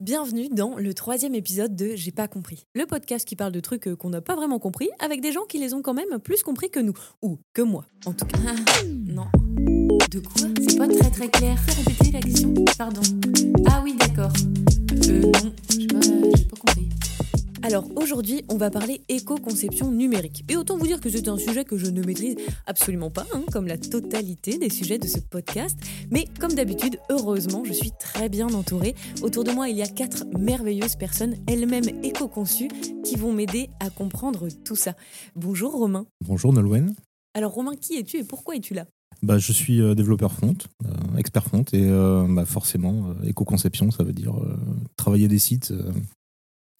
Bienvenue dans le troisième épisode de J'ai pas compris, le podcast qui parle de trucs euh, qu'on n'a pas vraiment compris avec des gens qui les ont quand même plus compris que nous, ou que moi en tout cas. non. De quoi? C'est pas très très clair. Fais répéter la question. Pardon. Ah oui, d'accord. Euh, non. J'ai pas, pas compris. Alors aujourd'hui, on va parler éco-conception numérique. Et autant vous dire que c'est un sujet que je ne maîtrise absolument pas, hein, comme la totalité des sujets de ce podcast. Mais comme d'habitude, heureusement, je suis très bien entourée. Autour de moi, il y a quatre merveilleuses personnes, elles-mêmes éco-conçues, qui vont m'aider à comprendre tout ça. Bonjour Romain. Bonjour Nolwenn. Alors Romain, qui es-tu et pourquoi es-tu là? Bah, je suis euh, développeur front, euh, expert front, et euh, bah, forcément, éco-conception, ça veut dire travailler des sites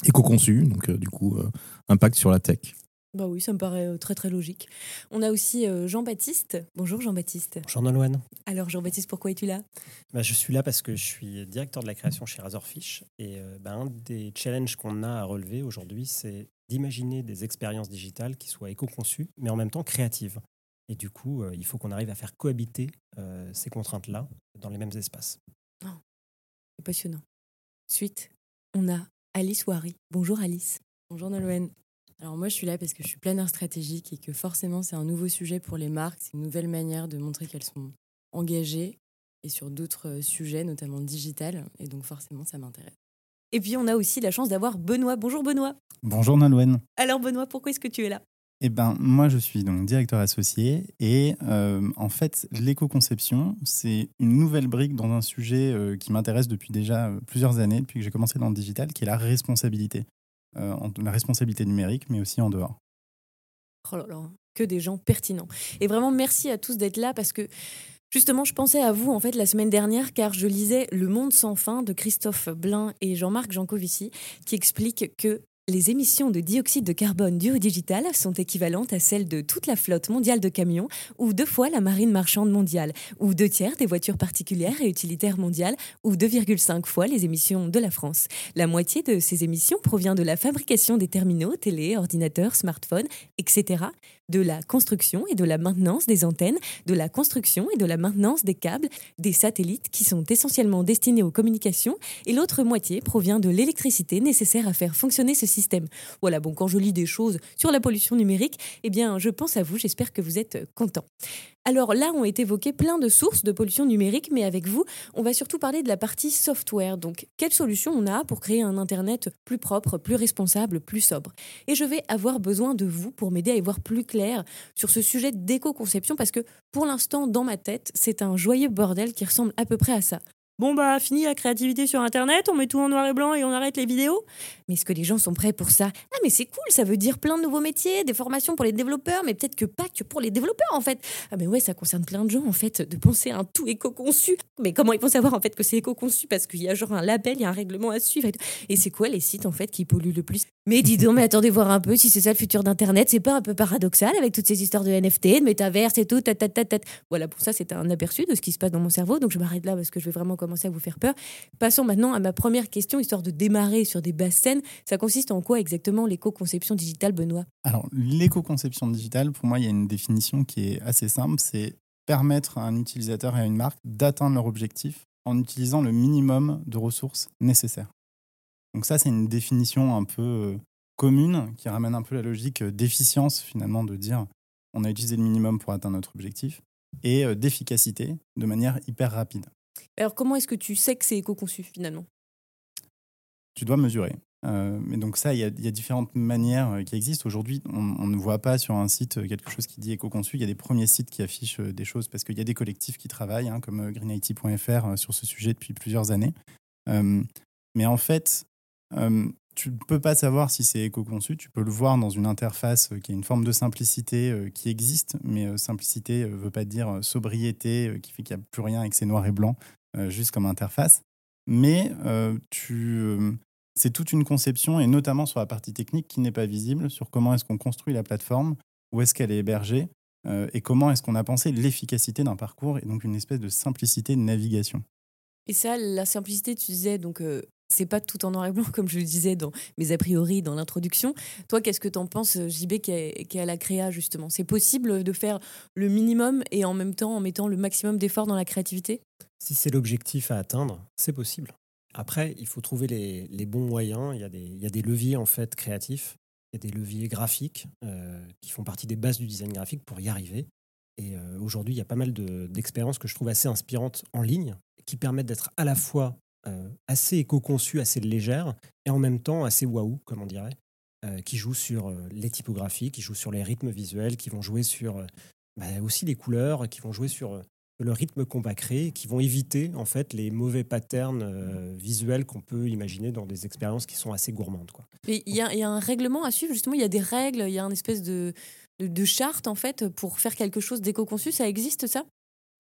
éco-conçus, donc euh, du coup, euh, impact sur la tech. Bah oui, ça me paraît euh, très très logique. On a aussi Jean-Baptiste. Bonjour Jean-Baptiste. Bonjour Nolwenn. Alors Jean-Baptiste, pourquoi es-tu là? Bah, je suis là parce que je suis directeur de la création chez Razorfish et euh, bah, un des challenges qu'on a à relever aujourd'hui, c'est d'imaginer des expériences digitales qui soient éco-conçues, mais en même temps créatives. Et du coup, euh, il faut qu'on arrive à faire cohabiter euh, ces contraintes-là dans les mêmes espaces. C'est passionnant. Suite, on a Alice Wari. Bonjour Alice. Bonjour Nolwenn. Alors moi je suis là parce que je suis planeur stratégique et que forcément c'est un nouveau sujet pour les marques, c'est une nouvelle manière de montrer qu'elles sont engagées et sur d'autres euh, sujets, notamment digital, et donc forcément ça m'intéresse. Et puis on a aussi la chance d'avoir Benoît. Bonjour Benoît. Bonjour Nolwenn. Alors Benoît, pourquoi est-ce que tu es là? Eh ben, moi, je suis donc directeur associé et euh, en fait, l'éco-conception, c'est une nouvelle brique dans un sujet euh, qui m'intéresse depuis déjà euh, plusieurs années, depuis que j'ai commencé dans le digital, qui est la responsabilité. La responsabilité numérique, mais aussi en dehors. Oh là là, que des gens pertinents. Et vraiment merci à tous d'être là parce que justement je pensais à vous en fait la semaine dernière car je lisais Le Monde sans fin de Christophe Blain et Jean-Marc Jancovici qui expliquent que les émissions de dioxyde de carbone dues digital sont équivalentes à celles de toute la flotte mondiale de camions, ou deux fois la marine marchande mondiale, ou deux tiers des voitures particulières et utilitaires mondiales, ou 2,5 fois les émissions de la France. La moitié de ces émissions provient de la fabrication des terminaux, télé, ordinateurs, smartphones, etc., de la construction et de la maintenance des antennes, de la construction et de la maintenance des câbles, des satellites qui sont essentiellement destinés aux communications, et l'autre moitié provient de l'électricité nécessaire à faire fonctionner ce système. Voilà, bon, quand je lis des choses sur la pollution numérique, eh bien, je pense à vous, j'espère que vous êtes contents. Alors là, ont été évoquées plein de sources de pollution numérique, mais avec vous, on va surtout parler de la partie software. Donc, quelle solution on a pour créer un Internet plus propre, plus responsable, plus sobre? Et je vais avoir besoin de vous pour m'aider à y voir plus clair sur ce sujet d'éco-conception, parce que pour l'instant, dans ma tête, c'est un joyeux bordel qui ressemble à peu près à ça. Bon bah fini la créativité sur internet, on met tout en noir et blanc et on arrête les vidéos. Mais est-ce que les gens sont prêts pour ça? Ah mais c'est cool, ça veut dire plein de nouveaux métiers, des formations pour les développeurs, mais peut-être que pas que pour les développeurs en fait. Ah mais ouais, ça concerne plein de gens en fait de penser à un tout éco-conçu. Mais comment ils vont savoir en fait que c'est éco-conçu? Parce qu'il y a genre un label, il y a un règlement à suivre et tout. Et c'est quoi les sites en fait qui polluent le plus? Mais dis donc, mais attendez voir un peu si c'est ça le futur d'internet, c'est pas un peu paradoxal avec toutes ces histoires de NFT, de métaverse et tout, tat, tat, tat, tat. Voilà, pour ça c'est un aperçu de ce qui se passe dans mon cerveau, donc je m'arrête là parce que je vais vraiment à vous faire peur. Passons maintenant à ma première question, histoire de démarrer sur des basses scènes. Ça consiste en quoi exactement l'éco-conception digitale, Benoît? Alors, l'éco-conception digitale, pour moi, il y a une définition qui est assez simple, c'est permettre à un utilisateur et à une marque d'atteindre leur objectif en utilisant le minimum de ressources nécessaires. Donc ça, c'est une définition un peu euh, commune qui ramène un peu la logique euh, d'efficience, finalement, de dire on a utilisé le minimum pour atteindre notre objectif, et euh, d'efficacité de manière hyper rapide. Alors comment est-ce que tu sais que c'est éco-conçu finalement? Tu dois mesurer. Euh, mais donc ça, il y, a- différentes manières euh, qui existent. Aujourd'hui, on, ne voit pas sur un site euh, quelque chose qui dit éco-conçu. Il y a des premiers sites qui affichent euh, des choses parce qu'il y a des collectifs qui travaillent, hein, comme greenIT.fr, sur ce sujet depuis plusieurs années. Mais en fait, tu ne peux pas savoir si c'est éco-conçu. Tu peux le voir dans une interface qui a une forme de simplicité qui existe, mais simplicité ne veut pas dire sobriété qui fait qu'il n'y a plus rien et que c'est noir et blanc, juste comme interface. Mais euh, euh, c'est toute une conception, et notamment sur la partie technique, qui n'est pas visible, sur comment est-ce qu'on construit la plateforme, où est-ce qu'elle est hébergée, euh, et comment est-ce qu'on a pensé l'efficacité d'un parcours, et donc une espèce de simplicité de navigation. Et ça, la simplicité, tu disais, donc euh, c'est pas tout en noir et blanc, comme je le disais dans mes a priori dans l'introduction. Toi, qu'est-ce que tu en penses, JB, qui est, à la créa, justement? C'est possible de faire le minimum et en même temps en mettant le maximum d'efforts dans la créativité? Si c'est l'objectif à atteindre, c'est possible. Après, il faut trouver les, bons moyens. Il y, a des, leviers en fait créatifs, il y a des leviers graphiques euh, qui font partie des bases du design graphique pour y arriver. Et euh, aujourd'hui, il y a pas mal de- d'expériences que je trouve assez inspirantes en ligne, qui permettent d'être à la fois euh, assez éco-conçues, assez légères, et en même temps assez waouh, comme on dirait, euh, qui jouent sur euh, les typographies, qui jouent sur les rythmes visuels, qui vont jouer sur euh, bah, aussi les couleurs, qui vont jouer sur euh, le rythme qu'on va créer, qui vont éviter en fait les mauvais patterns euh, visuels qu'on peut imaginer dans des expériences qui sont assez gourmandes. Il y, a- un règlement à suivre, justement, il y a des règles, il y a une espèce de, de, de charte, en fait, pour faire quelque chose d'éco-conçu. Ça existe, ça?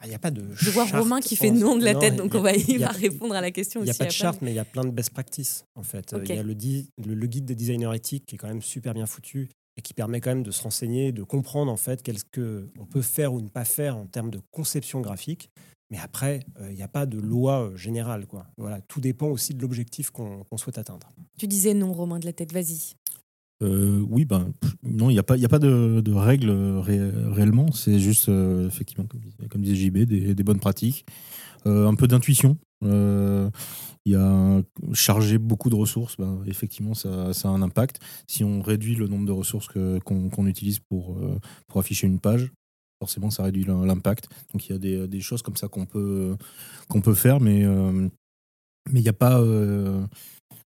Ah, Il n'y a pas de Je vois Romain qui fait non de la Non, tête, donc a- on va, il va répondre à la question Il n'y a pas de charte, mais il y a plein de best practices, en fait. Il y a le, di- le, le guide des designers éthiques qui est quand même super bien foutu et qui permet quand même de se renseigner, de comprendre en fait qu'est-ce qu'on peut faire ou ne pas faire en termes de conception graphique. Mais après, euh, il n'y a pas de loi euh, générale. Quoi. Voilà, tout dépend aussi de l'objectif qu'on qu'on souhaite atteindre. Tu disais non, Romain de la tête, vas-y. Euh, oui, ben, non, il n'y a pas, a pas de, règles ré- réellement. C'est juste, euh, effectivement, comme, comme disait JB, des, bonnes pratiques. Euh, un peu d'intuition. Euh, Il y a charger beaucoup de ressources, ben, effectivement, ça, ça a un impact. Si on réduit le nombre de ressources qu'on utilise pour, euh, pour afficher une page, forcément, ça réduit l'im- l'impact. Donc, il y a des, choses comme ça qu'on peut, qu'on peut faire, mais euh, mais il n'y a pas.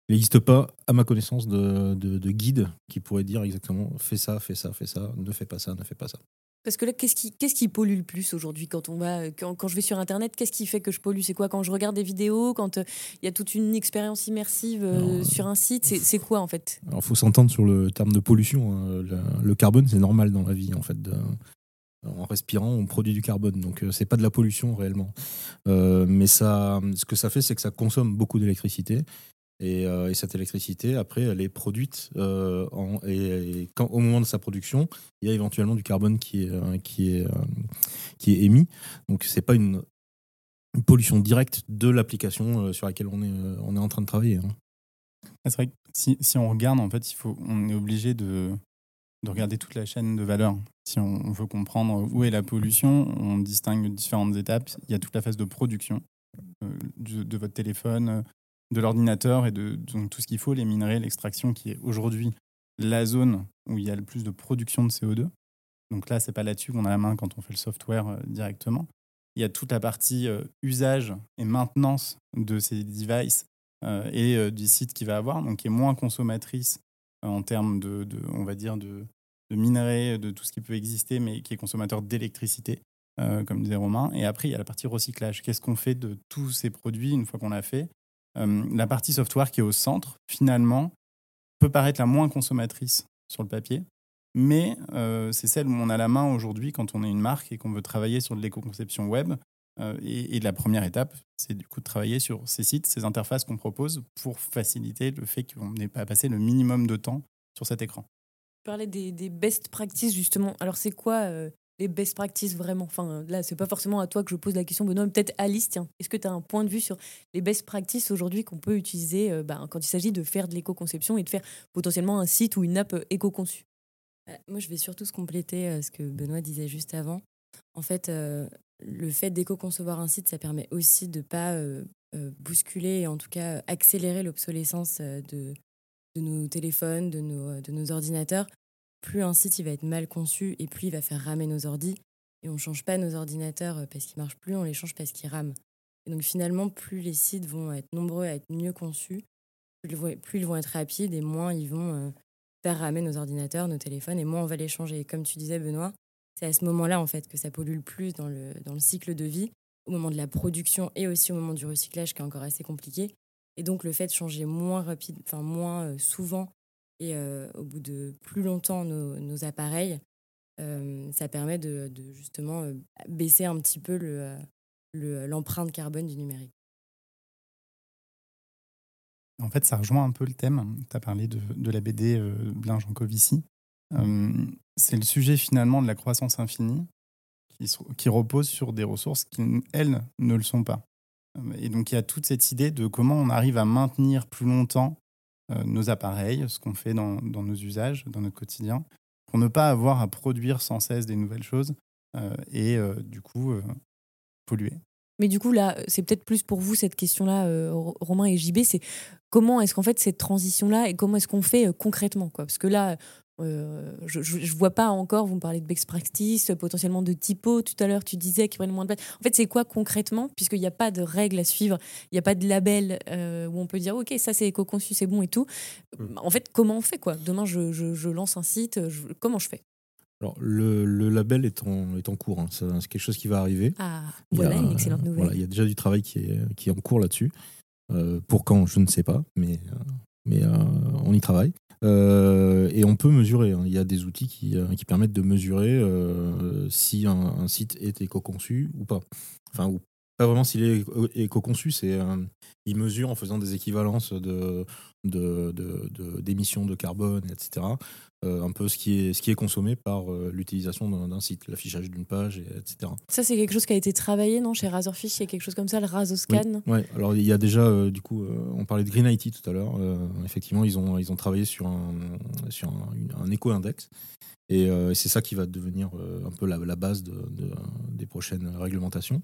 Il n'existe pas, à ma connaissance, de, de, de guide qui pourrait dire exactement fais ça, fais ça, fais ça, ne fais pas ça, ne fais pas ça. Parce que là, qu'est-ce qui, qu'est-ce qui pollue le plus aujourd'hui quand on va, quand, quand je vais sur Internet, qu'est-ce qui fait que je pollue? C'est quoi? Quand je regarde des vidéos, quand euh, il y a toute une expérience immersive euh, sur un site C'est, quoi en fait? Alors, il faut s'entendre sur le terme de pollution. hein. Le, le carbone, c'est normal dans la vie, en fait. de- en respirant, on produit du carbone, donc euh, c'est pas de la pollution réellement. Euh, mais ça, ce que ça fait, c'est que ça consomme beaucoup d'électricité. Et, euh, et cette électricité, après, elle est produite euh, et, au moment de sa production, il y a éventuellement du carbone qui est, euh, qui est, qui est émis. Donc c'est pas une, pollution directe de l'application sur laquelle on est, on est en train de travailler. hein. Ah, C'est vrai que si, si on regarde, en fait, il faut, on est obligé de, de regarder toute la chaîne de valeur. Si on, veut comprendre où est la pollution, on distingue différentes étapes. Il y a toute la phase de production du- de, votre téléphone, de l'ordinateur et de donc, tout ce qu'il faut, les minerais, l'extraction, qui est aujourd'hui la zone où il y a le plus de production de CO2. Donc là, c'est pas là-dessus qu'on a la main quand on fait le software euh, directement. Il y a toute la partie euh, usage et maintenance de ces devices euh, et du site qu'il va avoir, donc qui est moins consommatrice en termes de, de, on va dire, de, de minerais, de tout ce qui peut exister, mais qui est consommateur d'électricité, comme disait Romain. Et après, il y a la partie recyclage. Qu'est-ce qu'on fait de tous ces produits une fois qu'on l'a fait? Euh, La partie software qui est au centre, finalement, peut paraître la moins consommatrice sur le papier, mais euh, c'est celle où on a la main aujourd'hui quand on est une marque et qu'on veut travailler sur de l'éco-conception web. Euh, et, la première étape, c'est du coup de travailler sur ces sites, ces interfaces qu'on propose pour faciliter le fait qu'on n'ait pas passé le minimum de temps sur cet écran. Tu parlais des, best practices justement. Alors c'est quoi les best practices vraiment Enfin là, c'est pas forcément à toi que je pose la question, Benoît, mais peut-être Alice. Tiens, est-ce que tu as un point de vue sur les best practices aujourd'hui qu'on peut utiliser euh, bah, quand il s'agit de faire de l'éco-conception et de faire potentiellement un site ou une app euh, éco-conçue? Euh, Moi, je vais surtout se compléter euh, ce que Benoît disait juste avant. En fait, le fait d'éco-concevoir un site, ça permet aussi de pas bousculer et en tout cas accélérer l'obsolescence de, de nos téléphones, de nos, de nos ordinateurs. Plus un site il va être mal conçu et plus il va faire ramer nos ordis. Et on ne change pas nos ordinateurs euh, parce qu'ils marchent plus, on les change parce qu'ils rament. Et donc finalement, plus les sites vont être nombreux à être mieux conçus, plus ils vont, être rapides et moins ils vont euh, faire ramer nos ordinateurs, nos téléphones, et moins on va les changer. Et comme tu disais, Benoît, c'est à ce moment-là en fait que ça pollue le plus dans le, dans le cycle de vie, au moment de la production et aussi au moment du recyclage qui est encore assez compliqué. Et donc le fait de changer moins rapide, enfin moins euh, souvent euh, au bout de plus longtemps nos, appareils, euh, ça permet de, justement euh, baisser un petit peu le, euh, le- l'empreinte carbone du numérique. En fait, ça rejoint un peu le thème. Tu as parlé de, la BD euh, Blain Jancovici. Euh, c'est le sujet finalement de la croissance infinie qui, se- qui repose sur des ressources qui, elles, ne le sont pas. Et donc, il y a toute cette idée de comment on arrive à maintenir plus longtemps nos appareils, ce qu'on fait dans, dans nos usages, dans notre quotidien, pour ne pas avoir à produire sans cesse des nouvelles choses euh, et euh, du coup euh, polluer. Mais du coup, là, c'est peut-être plus pour vous cette question-là, euh, Romain et JB, c'est comment est-ce qu'en fait cette transition-là et comment est-ce qu'on fait euh, concrètement quoi? Parce que là, euh, je ne vois pas encore, vous me parlez de best practice, potentiellement de typo. Tout à l'heure, tu disais qu'ils prennent moins de place. En fait, c'est quoi concrètement? Puisqu'il n'y a pas de règles à suivre, il n'y a pas de label où on peut dire, OK, ça c'est éco-conçu, c'est bon et tout. Mm. En fait, comment on fait quoi? Demain, je, je, lance un site, comment je fais? Alors, le, le, label est en, est en cours. Hein. C'est quelque chose qui va arriver. Ah, voilà une excellente nouvelle. il y a déjà du travail qui est, qui est en cours là-dessus. Euh, pour quand, je ne sais pas, mais, euh, mais euh, on y travaille. et on peut mesurer. Hein. Il y a des outils qui, qui permettent de mesurer si un, site est éco-conçu ou pas. Enfin, ou pas vraiment s'il est éco-conçu, c'est il mesure en faisant des équivalences de d'émissions de, de, carbone, etc. Euh, un peu ce qui est, ce qui est consommé par euh, l'utilisation d'un site, l'affichage d'une page, etc. Ça, c'est quelque chose qui a été travaillé, non Chez Razorfish, il y a quelque chose comme ça, le Razoscan? Oui, alors il y a déjà, euh, du coup, on parlait de Green IT tout à l'heure. effectivement, ils ont, ils ont travaillé sur un, sur un, un éco-index. Et c'est ça qui va devenir un peu la, la base de, des prochaines réglementations.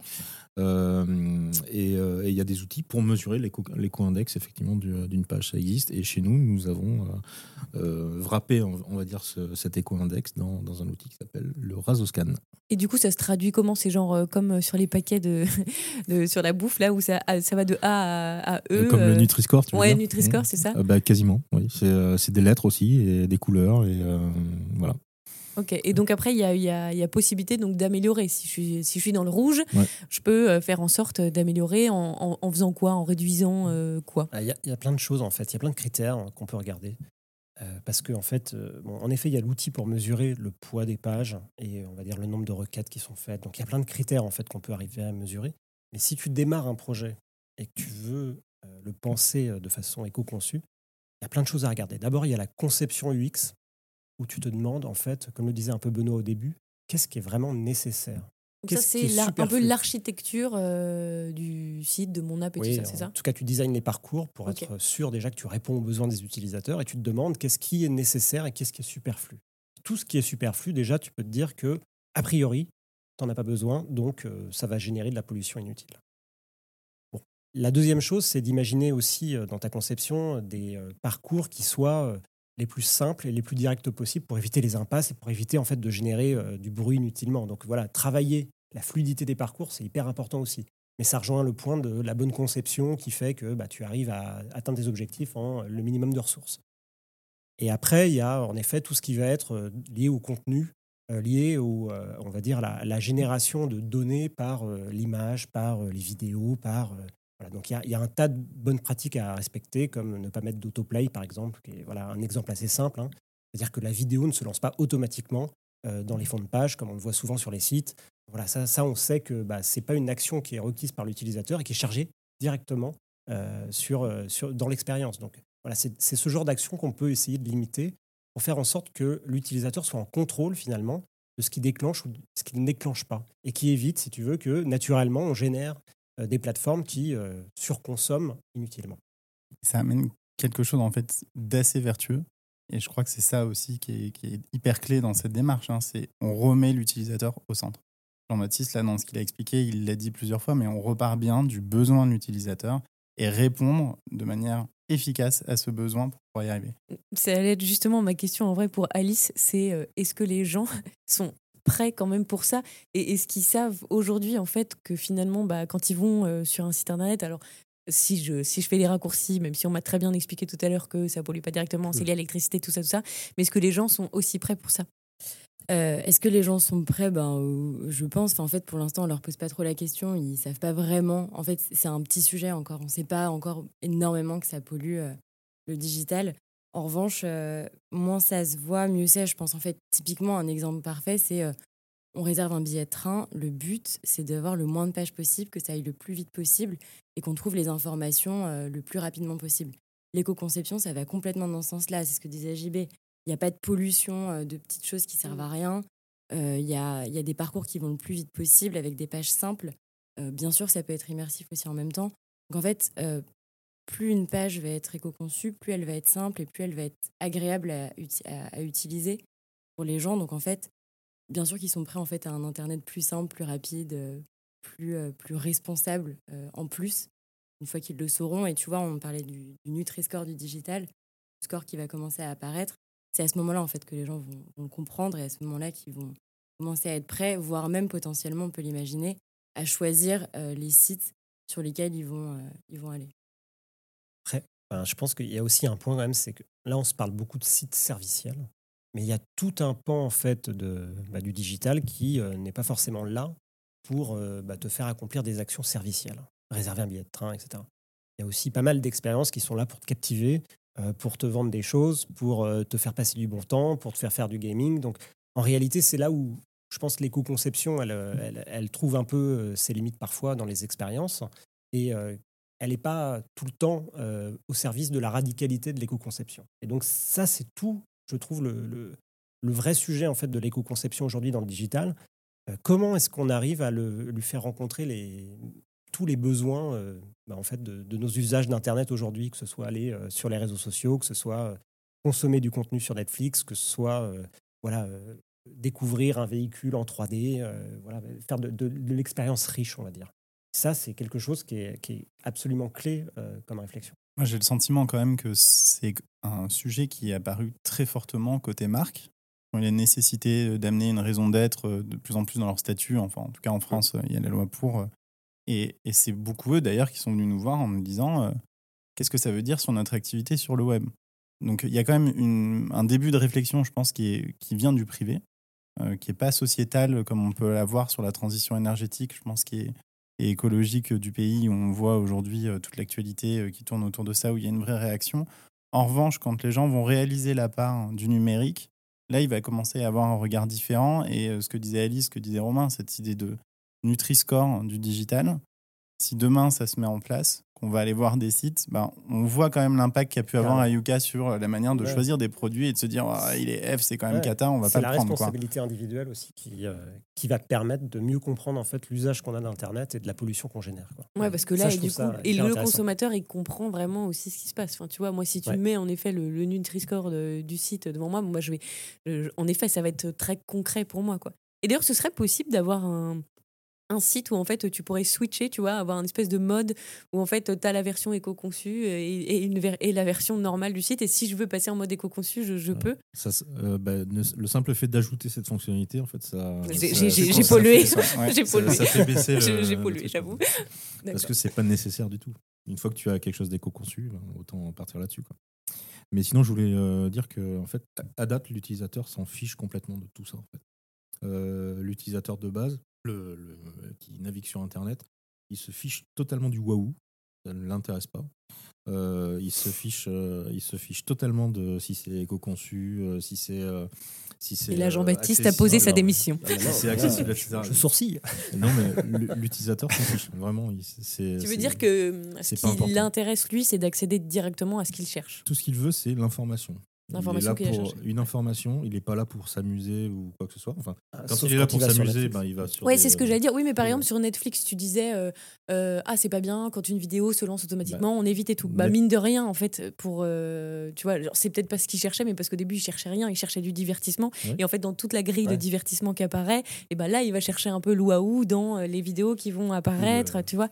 et il y a des outils pour mesurer l'éco-index effectivement d'une page. Ça existe. Et chez nous, nous avons wrappé, on va dire, ce, cet éco-index dans, dans, un outil qui s'appelle le Razoscan. Et du coup, ça se traduit comment? C'est genre euh, comme euh, sur les paquets de, de, sur la bouffe, là où ça, ah, ça va de A à, E. Comme le Nutri-Score, tu veux Ouais, Nutri-Score, c'est ça? Bah, Quasiment, oui. C'est des lettres aussi, et des couleurs, et voilà. Ok, et donc après, il y a, y, a, y a, possibilité donc d'améliorer. Si je, suis, si je suis dans le rouge, je peux faire en sorte d'améliorer en, en, faisant quoi En réduisant quoi? Ah, Il y, y, a plein de choses en fait, il y a plein de critères hein, qu'on peut regarder. Euh, parce qu'en en fait, euh, bon, en effet, il y a l'outil pour mesurer le poids des pages et on va dire le nombre de requêtes qui sont faites. Donc il y a plein de critères en fait qu'on peut arriver à mesurer. Mais si tu démarres un projet et que tu veux euh, le penser de façon éco-conçue, il y a plein de choses à regarder. D'abord, il y a la conception UX où tu te demandes en fait, comme le disait un peu Benoît au début, qu'est-ce qui est vraiment nécessaire? Donc ça, c'est un peu l'architecture euh, du site, de mon app et tout ça, c'est ça? En tout cas, tu designes les parcours pour être sûr déjà que tu réponds aux besoins des utilisateurs et tu te demandes qu'est-ce qui est nécessaire et qu'est-ce qui est superflu. Tout ce qui est superflu, déjà, tu peux te dire que, a priori, tu n'en as pas besoin, donc euh, ça va générer de la pollution inutile. Bon. La deuxième chose, c'est d'imaginer aussi euh, dans ta conception des parcours qui soient les plus simples et les plus directs possibles pour éviter les impasses et pour éviter en fait de générer euh, du bruit inutilement. Donc voilà, travailler la fluidité des parcours, c'est hyper important aussi. Mais ça rejoint le point de la bonne conception qui fait que bah, tu arrives à atteindre tes objectifs en le minimum de ressources. Et après, il y a en effet tout ce qui va être euh, lié au contenu, euh, lié au, on va dire, la génération de données par l'image, par les vidéos, par donc il y, a un tas de bonnes pratiques à respecter, comme ne pas mettre d'autoplay, par exemple, qui est voilà, un exemple assez simple. Hein. C'est-à-dire que la vidéo ne se lance pas automatiquement euh, dans les fonds de page, comme on le voit souvent sur les sites. Voilà, ça, ça on sait que bah, ce n'est pas une action qui est requise par l'utilisateur et qui est chargée directement euh, sur, euh, sur, dans l'expérience. Donc voilà, c'est ce genre d'action qu'on peut essayer de limiter pour faire en sorte que l'utilisateur soit en contrôle finalement de ce qui déclenche ou ce qui ne déclenche pas et qui évite, si tu veux, que naturellement on génère des plateformes qui euh, surconsomment inutilement. Ça amène quelque chose en fait d'assez vertueux. Et je crois que c'est ça aussi qui est, hyper clé dans cette démarche. Hein. c'est on remet l'utilisateur au centre. Jean-Baptiste, là, dans ce qu'il a expliqué, il l'a dit plusieurs fois, mais on repart bien du besoin de l'utilisateur et répondre de manière efficace à ce besoin pour pouvoir y arriver. Ça allait être justement ma question en vrai pour Alice, c'est euh, est-ce que les gens sont prêts quand même pour ça Et est-ce qu'ils savent aujourd'hui, en fait, que finalement, bah, quand ils vont euh, sur un site internet, alors si je, si je fais les raccourcis, même si on m'a très bien expliqué tout à l'heure que ça pollue pas directement, c'est lié à l'électricité, tout ça, tout ça, mais est-ce que les gens sont aussi prêts pour ça? Euh, Est-ce que les gens sont prêts? Ben, euh, Je pense. en fait, pour l'instant, on leur pose pas trop la question. Ils savent pas vraiment. En fait, c'est un petit sujet encore. On ne sait pas encore énormément que ça pollue le digital. En revanche, euh, moins ça se voit, mieux c'est. Je pense en fait, typiquement, un exemple parfait, c'est euh, on réserve un billet de train. Le but, c'est d'avoir le moins de pages possible, que ça aille le plus vite possible et qu'on trouve les informations euh, le plus rapidement possible. L'éco-conception, ça va complètement dans ce sens-là. C'est ce que disait JB. Il n'y a pas de pollution de petites choses qui servent à rien. Il y, a, y, a, des parcours qui vont le plus vite possible avec des pages simples. bien sûr, ça peut être immersif aussi en même temps. Donc en fait, plus une page va être éco-conçue, plus elle va être simple et plus elle va être agréable à, utiliser pour les gens. Donc en fait, bien sûr qu'ils sont prêts en fait à un internet plus simple, plus rapide, plus, euh, plus responsables euh, en plus, une fois qu'ils le sauront. Et tu vois, on parlait du, Nutri-Score du digital, le score qui va commencer à apparaître. C'est à ce moment-là, en fait, que les gens vont, le comprendre et à ce moment-là qu'ils vont commencer à être prêts, voire même potentiellement, on peut l'imaginer, à choisir euh, les sites sur lesquels ils vont, euh, ils vont aller. Enfin, je pense qu'il y a aussi un point quand même, c'est que là, on se parle beaucoup de sites serviciels, mais il y a tout un pan en fait de, bah, du digital qui euh, n'est pas forcément là pour euh, bah, te faire accomplir des actions servicielles, réserver un billet de train, etc. Il y a aussi pas mal d'expériences qui sont là pour te captiver, euh, pour te vendre des choses, pour te faire passer du bon temps, pour te faire faire du gaming. Donc, en réalité, c'est là où je pense que l'éco-conception, elle, euh, elle, elle trouve un peu ses limites parfois dans les expériences. Et elle n'est pas tout le temps euh, au service de la radicalité de l'éco-conception. Et donc ça, c'est tout, je trouve, le, vrai sujet en fait de l'éco-conception aujourd'hui dans le digital. Euh, comment est-ce qu'on arrive à le- lui faire rencontrer tous les besoins euh, bah, en fait, de, nos usages d'Internet aujourd'hui, que ce soit aller sur les réseaux sociaux, que ce soit consommer du contenu sur Netflix, que ce soit voilà, découvrir un véhicule en 3D, euh, voilà, faire de l'expérience riche, on va dire. Ça, c'est quelque chose qui est, absolument clé euh, comme réflexion. J'ai le sentiment quand même que c'est un sujet qui est apparu très fortement côté marque. Il y a nécessité d'amener une raison d'être euh, de plus en plus dans leur statut. Enfin, en tout cas, en France, il y a la loi pour. euh, Et, c'est beaucoup eux, d'ailleurs, qui sont venus nous voir en nous disant euh, qu'est-ce que ça veut dire sur notre activité sur le web? Donc, il y a quand même un début de réflexion, je pense, qui, vient du privé, euh, qui n'est pas sociétal comme on peut l'avoir sur la transition énergétique, je pense, qui est, et écologique du pays on voit aujourd'hui euh, toute l'actualité euh, qui tourne autour de ça, où il y a une vraie réaction. En revanche, quand les gens vont réaliser la part du numérique, là, il va commencer à avoir un regard différent. Et euh, ce que disait Alice, ce que disait Romain, cette idée de Nutri-Score du digital, si demain ça se met en place, qu'on va aller voir des sites, ben, on voit quand même l'impact qu'a pu avoir Carrément. Ayuka sur la manière de Ouais. choisir des produits et de se dire Ah, il est F, c'est quand même Ouais. cata, on va pas C'est le la prendre. Quoi. responsabilité individuelle aussi qui, euh, qui va permettre de mieux comprendre en fait l'usage qu'on a d'Internet et de la pollution qu'on génère. Quoi. Ouais, parce que là, et, du coup, le consommateur, il comprend vraiment aussi ce qui se passe. Enfin, tu vois, moi, si tu Ouais. mets en effet le, le Nutri-Score de- du site devant moi, moi, je vais, je- en effet, ça va être très concret pour moi, quoi. Et d'ailleurs, ce serait possible d'avoir un, un site où en fait tu pourrais switcher, tu vois, avoir une espèce de mode où en fait tu as la version éco-conçue et, et une ver- et la version normale du site. Et si je veux passer en mode éco-conçu, je, je Ouais. peux. Ça, euh, bah, ne- le simple fait d'ajouter cette fonctionnalité, en fait, ça. J'ai- pollué. ça-. J'ai ça- pollué. Ça fait baisser le. J'ai- j'ai le pollué, truc, j'avoue. Parce que c'est pas nécessaire du tout. Une fois que tu as quelque chose d'éco-conçu, ben, autant partir là-dessus. quoi. Mais sinon, je voulais euh, dire que, en fait, à date, l'utilisateur s'en fiche complètement de tout ça. En fait. Euh, l'utilisateur de base, le, le- qui navigue sur Internet, il se fiche totalement du waouh. Ça ne l'intéresse pas. Euh, il se fiche, euh, il se fiche totalement de si c'est éco-conçu, euh, si c'est, euh, si c'est. Et là, Jean-Baptiste a posé sa démission. Si c'est accessible, etc. Je sourcille. Non, mais l'utilisateur s'en fiche. Vraiment, c'est. Tu veux dire que ce qui l'intéresse, lui, c'est d'accéder directement à ce qu'il cherche. Tout ce qu'il veut, c'est l'information. Il est là a pour une information, il n'est pas là pour s'amuser ou quoi que ce soit. Enfin, quand Sauf il est là pour s'amuser, ben, il va sur. Ouais, des- c'est ce que j'allais dire. Oui, mais par Ouais. exemple, sur Netflix, tu disais euh, euh, Ah, c'est pas bien quand une vidéo se lance automatiquement, Bah, on évite et tout. Bah, mine de rien, en fait, pour. euh, tu vois, c'est peut-être pas ce qu'il cherchait, mais parce qu'au début, il cherchait rien, il cherchait du divertissement. Ouais. Et en fait, dans toute la grille de divertissement qui apparaît, et ben là, il va chercher un peu l'ouaou dans les vidéos qui vont apparaître, tu vois.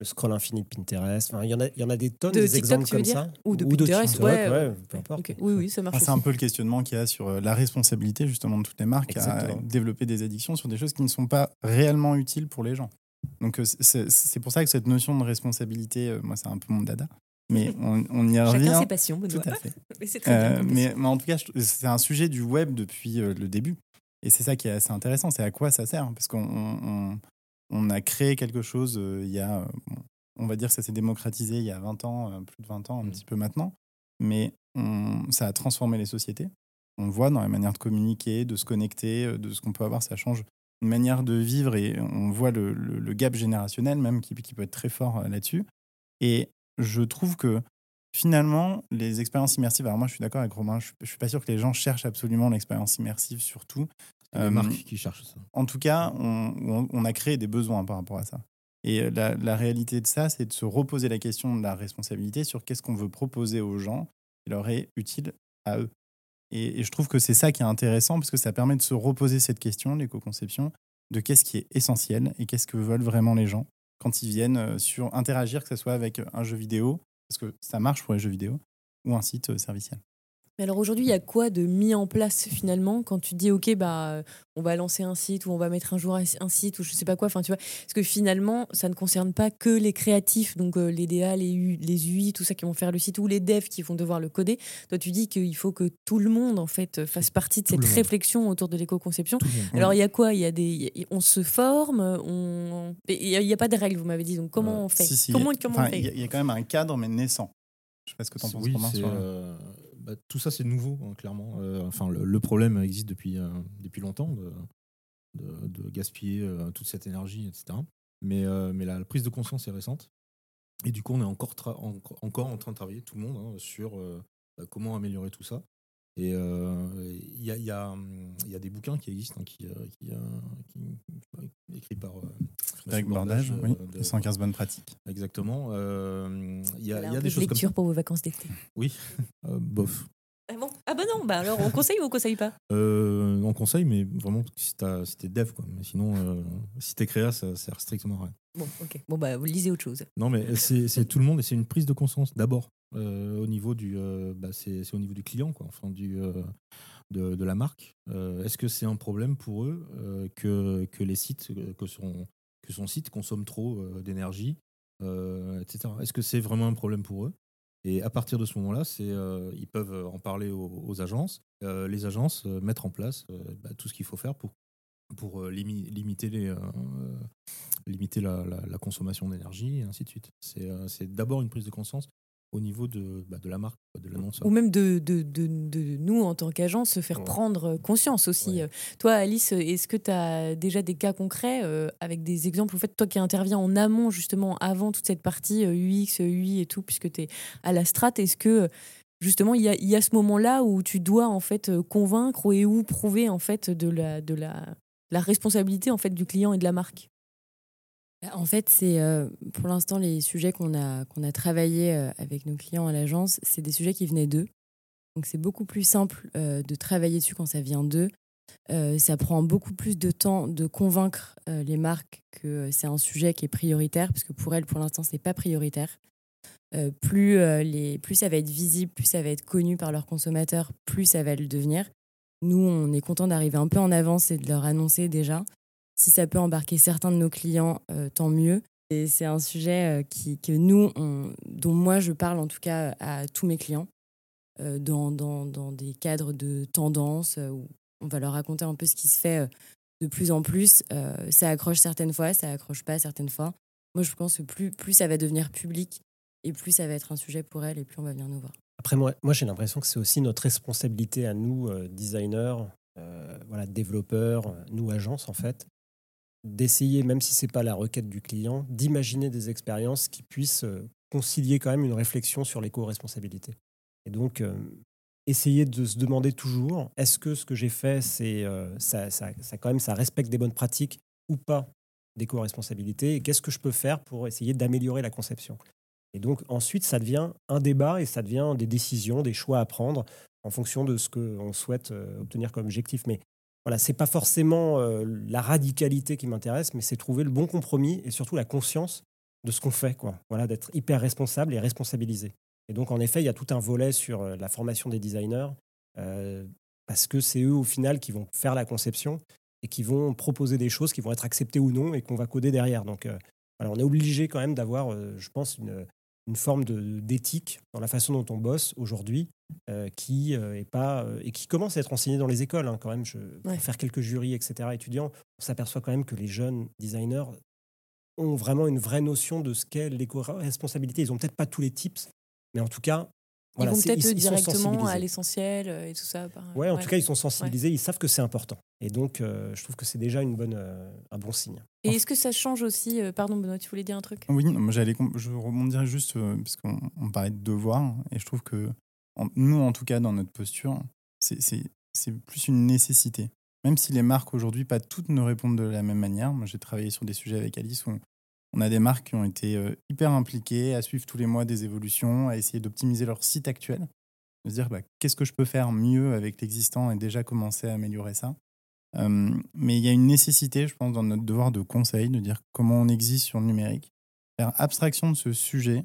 Le scroll infini de Pinterest. Enfin, il y en a, il y en a des tonnes De des exemples comme dire ça. Ou de Pinterest, TikTok, ouais, ouais, peu importe. Oui, oui, ça marche. Ah, c'est un peu le questionnement qu'il y a sur euh, la responsabilité justement de toutes les marques à développer des addictions sur des choses qui ne sont pas réellement utiles pour les gens. Donc euh, c'est pour ça que cette notion de responsabilité, euh, moi c'est un peu mon dada, mais on, on y Chacun revient. ses passions, Tout à fait. Mais c'est très. Euh, mais, en tout cas, c'est un sujet du web depuis le début. Et c'est ça qui est assez intéressant, c'est à quoi ça sert? Parce qu'on on, a créé quelque chose euh, il y a, euh, on va dire que ça s'est démocratisé il y a 20 ans, euh, plus de 20 ans, un Mm. petit peu maintenant. Mais on- ça a transformé les sociétés. On le voit dans la manière de communiquer, de se connecter, de ce qu'on peut avoir. Ça change une manière de vivre et on voit le, le- le gap générationnel même qui, qui peut être très fort là-dessus. Et je trouve que finalement, les expériences immersives, alors moi je suis d'accord avec Romain, je ne suis pas sûr que les gens cherchent absolument l'expérience immersive sur Euh, marques qui cherchent ça. En tout cas, on, on- on a créé des besoins par rapport à ça. Et euh, la, la réalité de ça, c'est de se reposer la question de la responsabilité sur qu'est-ce qu'on veut proposer aux gens qui leur est utile à eux. Et, et je trouve que c'est ça qui est intéressant parce que ça permet de se reposer cette question, l'éco-conception, de qu'est-ce qui est essentiel et qu'est-ce que veulent vraiment les gens quand ils viennent euh, sur interagir, que ce soit avec un jeu vidéo, parce que ça marche pour les jeux vidéo, ou un site serviciel. Mais alors aujourd'hui, il y a quoi de mis en place finalement quand tu dis ok bah euh, on va lancer un site ou on va mettre un jour un site ou je sais pas quoi. Enfin tu vois, parce que finalement ça ne concerne pas que les créatifs, donc euh, les DA, les, U, les UI, tout ça qui vont faire le site ou les devs qui vont devoir le coder. Toi tu dis qu'il faut que tout le monde en fait fasse partie de Tout cette réflexion autour de l'éco-conception. Alors il y a quoi? Il y a des, il y a- on se forme, on, il y a, pas de règles. Vous m'avez dit donc comment Euh, on fait? Si, si, Comment il y a- comment on fait? Il y, a- il y a quand même un cadre, mais naissant. Je sais pas ce que tu en penses, Oui, Romain, sur- bah, tout ça c'est nouveau, hein, clairement. Euh, enfin, le, problème existe depuis, euh, depuis longtemps de, gaspiller euh, toute cette énergie, etc. Mais, mais la, prise de conscience est récente. Et du coup, on est encore, en- encore en train de travailler, tout le monde, hein, sur bah, comment améliorer tout ça. Et euh, il y, a, il y, a, y a des bouquins qui existent, hein, qui, euh, qui, euh, qui- écrits par euh, Frédéric Bordage, euh, oui, de- les 115 bonnes pratiques. Exactement. Euh, Il y a, y a des choses comme ça. lecture pour vos vacances d'été. Oui, Euh, bof. Ah bon? Ah bah non, bah alors on conseille ou on conseille pas? Euh, on conseille, mais vraiment si t'as- si t'es dev, quoi. Mais sinon, euh, si t'es créa, ça sert strictement à rien. Bon, ok. Bon bah vous lisez autre chose. Non, mais c'est tout le monde et c'est une prise de conscience d'abord euh, au niveau du, euh, bah, c'est au niveau du client, quoi. Enfin, du de, de la marque. Est-ce que c'est un problème pour eux que que les sites, que son que son site consomme trop d'énergie, etc. Est-ce que c'est vraiment un problème pour eux? Et à partir de ce moment-là, c'est euh, ils peuvent en parler aux, agences. Euh, les agences euh, mettre en place bah, tout ce qu'il faut faire pour pour limi- limiter limiter la, consommation d'énergie et ainsi de suite. C'est euh, c'est d'abord une prise de conscience au niveau de, bah, de la marque, de l'annonceur. Ou même de, de, de, de nous, en tant qu'agence, se faire Ouais. prendre conscience aussi. Ouais. Euh, Toi, Alice, est-ce que tu as déjà des cas concrets euh, avec des exemples En fait, toi qui interviens en amont, justement, avant toute cette partie euh, UX, UI et tout, puisque tu es à la strat, est-ce que euh, justement il y a, y a ce moment-là où tu dois en fait euh, convaincre et ou prouver en fait de la, de la, la responsabilité en fait du client et de la marque? En fait, c'est euh, pour l'instant les sujets qu'on a, a travaillé euh, avec nos clients à l'agence, c'est des sujets qui venaient d'eux. Donc c'est beaucoup plus simple euh, de travailler dessus quand ça vient d'eux. Ça prend beaucoup plus de temps de convaincre les marques que c'est un sujet qui est prioritaire, parce que pour elles, pour l'instant, c'est pas prioritaire. Plus, les, plus ça va être visible, plus ça va être connu par leurs consommateurs, plus ça va le devenir. Nous, on est content d'arriver un peu en avance et de leur annoncer déjà. Si ça peut embarquer certains de nos clients, euh, tant mieux. Et c'est un sujet euh, que nous, on- dont moi je parle en tout cas à tous mes clients, euh, dans, dans, dans des cadres de tendance, euh, où on va leur raconter un peu ce qui se fait euh, de plus en plus. Euh, ça accroche certaines fois, ça accroche pas certaines fois. Moi, je pense que plus, plus ça va devenir public et plus ça va être un sujet pour elles et plus on va venir nous voir. Après, moi, moi j'ai l'impression que c'est aussi notre responsabilité à nous, euh, designers, euh, voilà, développeurs, euh, nous, agences, en fait, d'essayer, même si c'est pas la requête du client, d'imaginer des expériences qui puissent euh, concilier quand même une réflexion sur l'éco-responsabilité. Et donc, euh, essayer de se demander toujours, est-ce que ce que j'ai fait, c'est euh, ça, ça, ça, quand même, ça respecte des bonnes pratiques ou pas d'éco-responsabilité? Et qu'est-ce que je peux faire pour essayer d'améliorer la conception? Et donc ensuite, ça devient un débat et ça devient des décisions, des choix à prendre en fonction de ce qu'on souhaite obtenir comme objectif. Mais voilà, c'est pas forcément euh, la radicalité qui m'intéresse, mais c'est trouver le bon compromis et surtout la conscience de ce qu'on fait, quoi. Voilà, d'être hyper responsable et responsabilisé. Et donc en effet, il y a tout un volet sur euh, la formation des designers euh, parce que c'est eux au final qui vont faire la conception et qui vont proposer des choses qui vont être acceptées ou non et qu'on va coder derrière. Donc euh, on est obligé quand même d'avoir, je pense, une une forme d'éthique dans la façon dont on bosse aujourd'hui euh, qui euh, est pas euh, et qui commence à être enseignée dans les écoles hein, quand même je, pour Ouais. faire quelques jurys etc étudiants on s'aperçoit quand même que les jeunes designers ont vraiment une vraie notion de ce qu'est l'éco-responsabilité ils ont peut-être pas tous les tips mais en tout cas voilà, Ils vont peut-être directement à l'essentiel euh, et tout ça. par- Ouais, en tout cas, ils sont sensibilisés, ils savent que c'est important. Et donc, euh, je trouve que c'est déjà une bonne, euh, un bon signe. Et est-ce que ça change aussi euh, Pardon, Benoît, tu voulais dire un truc? Oui, non, j'allais, je rebondirais juste, euh, parce qu'on on parlait de devoir, et je trouve que en- nous, en tout cas, dans notre posture, c'est, c'est, c'est plus une nécessité. Même si les marques aujourd'hui, pas toutes ne répondent de la même manière. Moi, j'ai travaillé sur des sujets avec Alice où on a des marques qui ont été euh, hyper impliquées à suivre tous les mois des évolutions, à essayer d'optimiser leur site actuel, de se dire bah, qu'est-ce que je peux faire mieux avec l'existant et déjà commencer à améliorer ça. Mais il y a une nécessité, je pense, dans notre devoir de conseil, de dire comment on existe sur le numérique. Faire abstraction de ce sujet,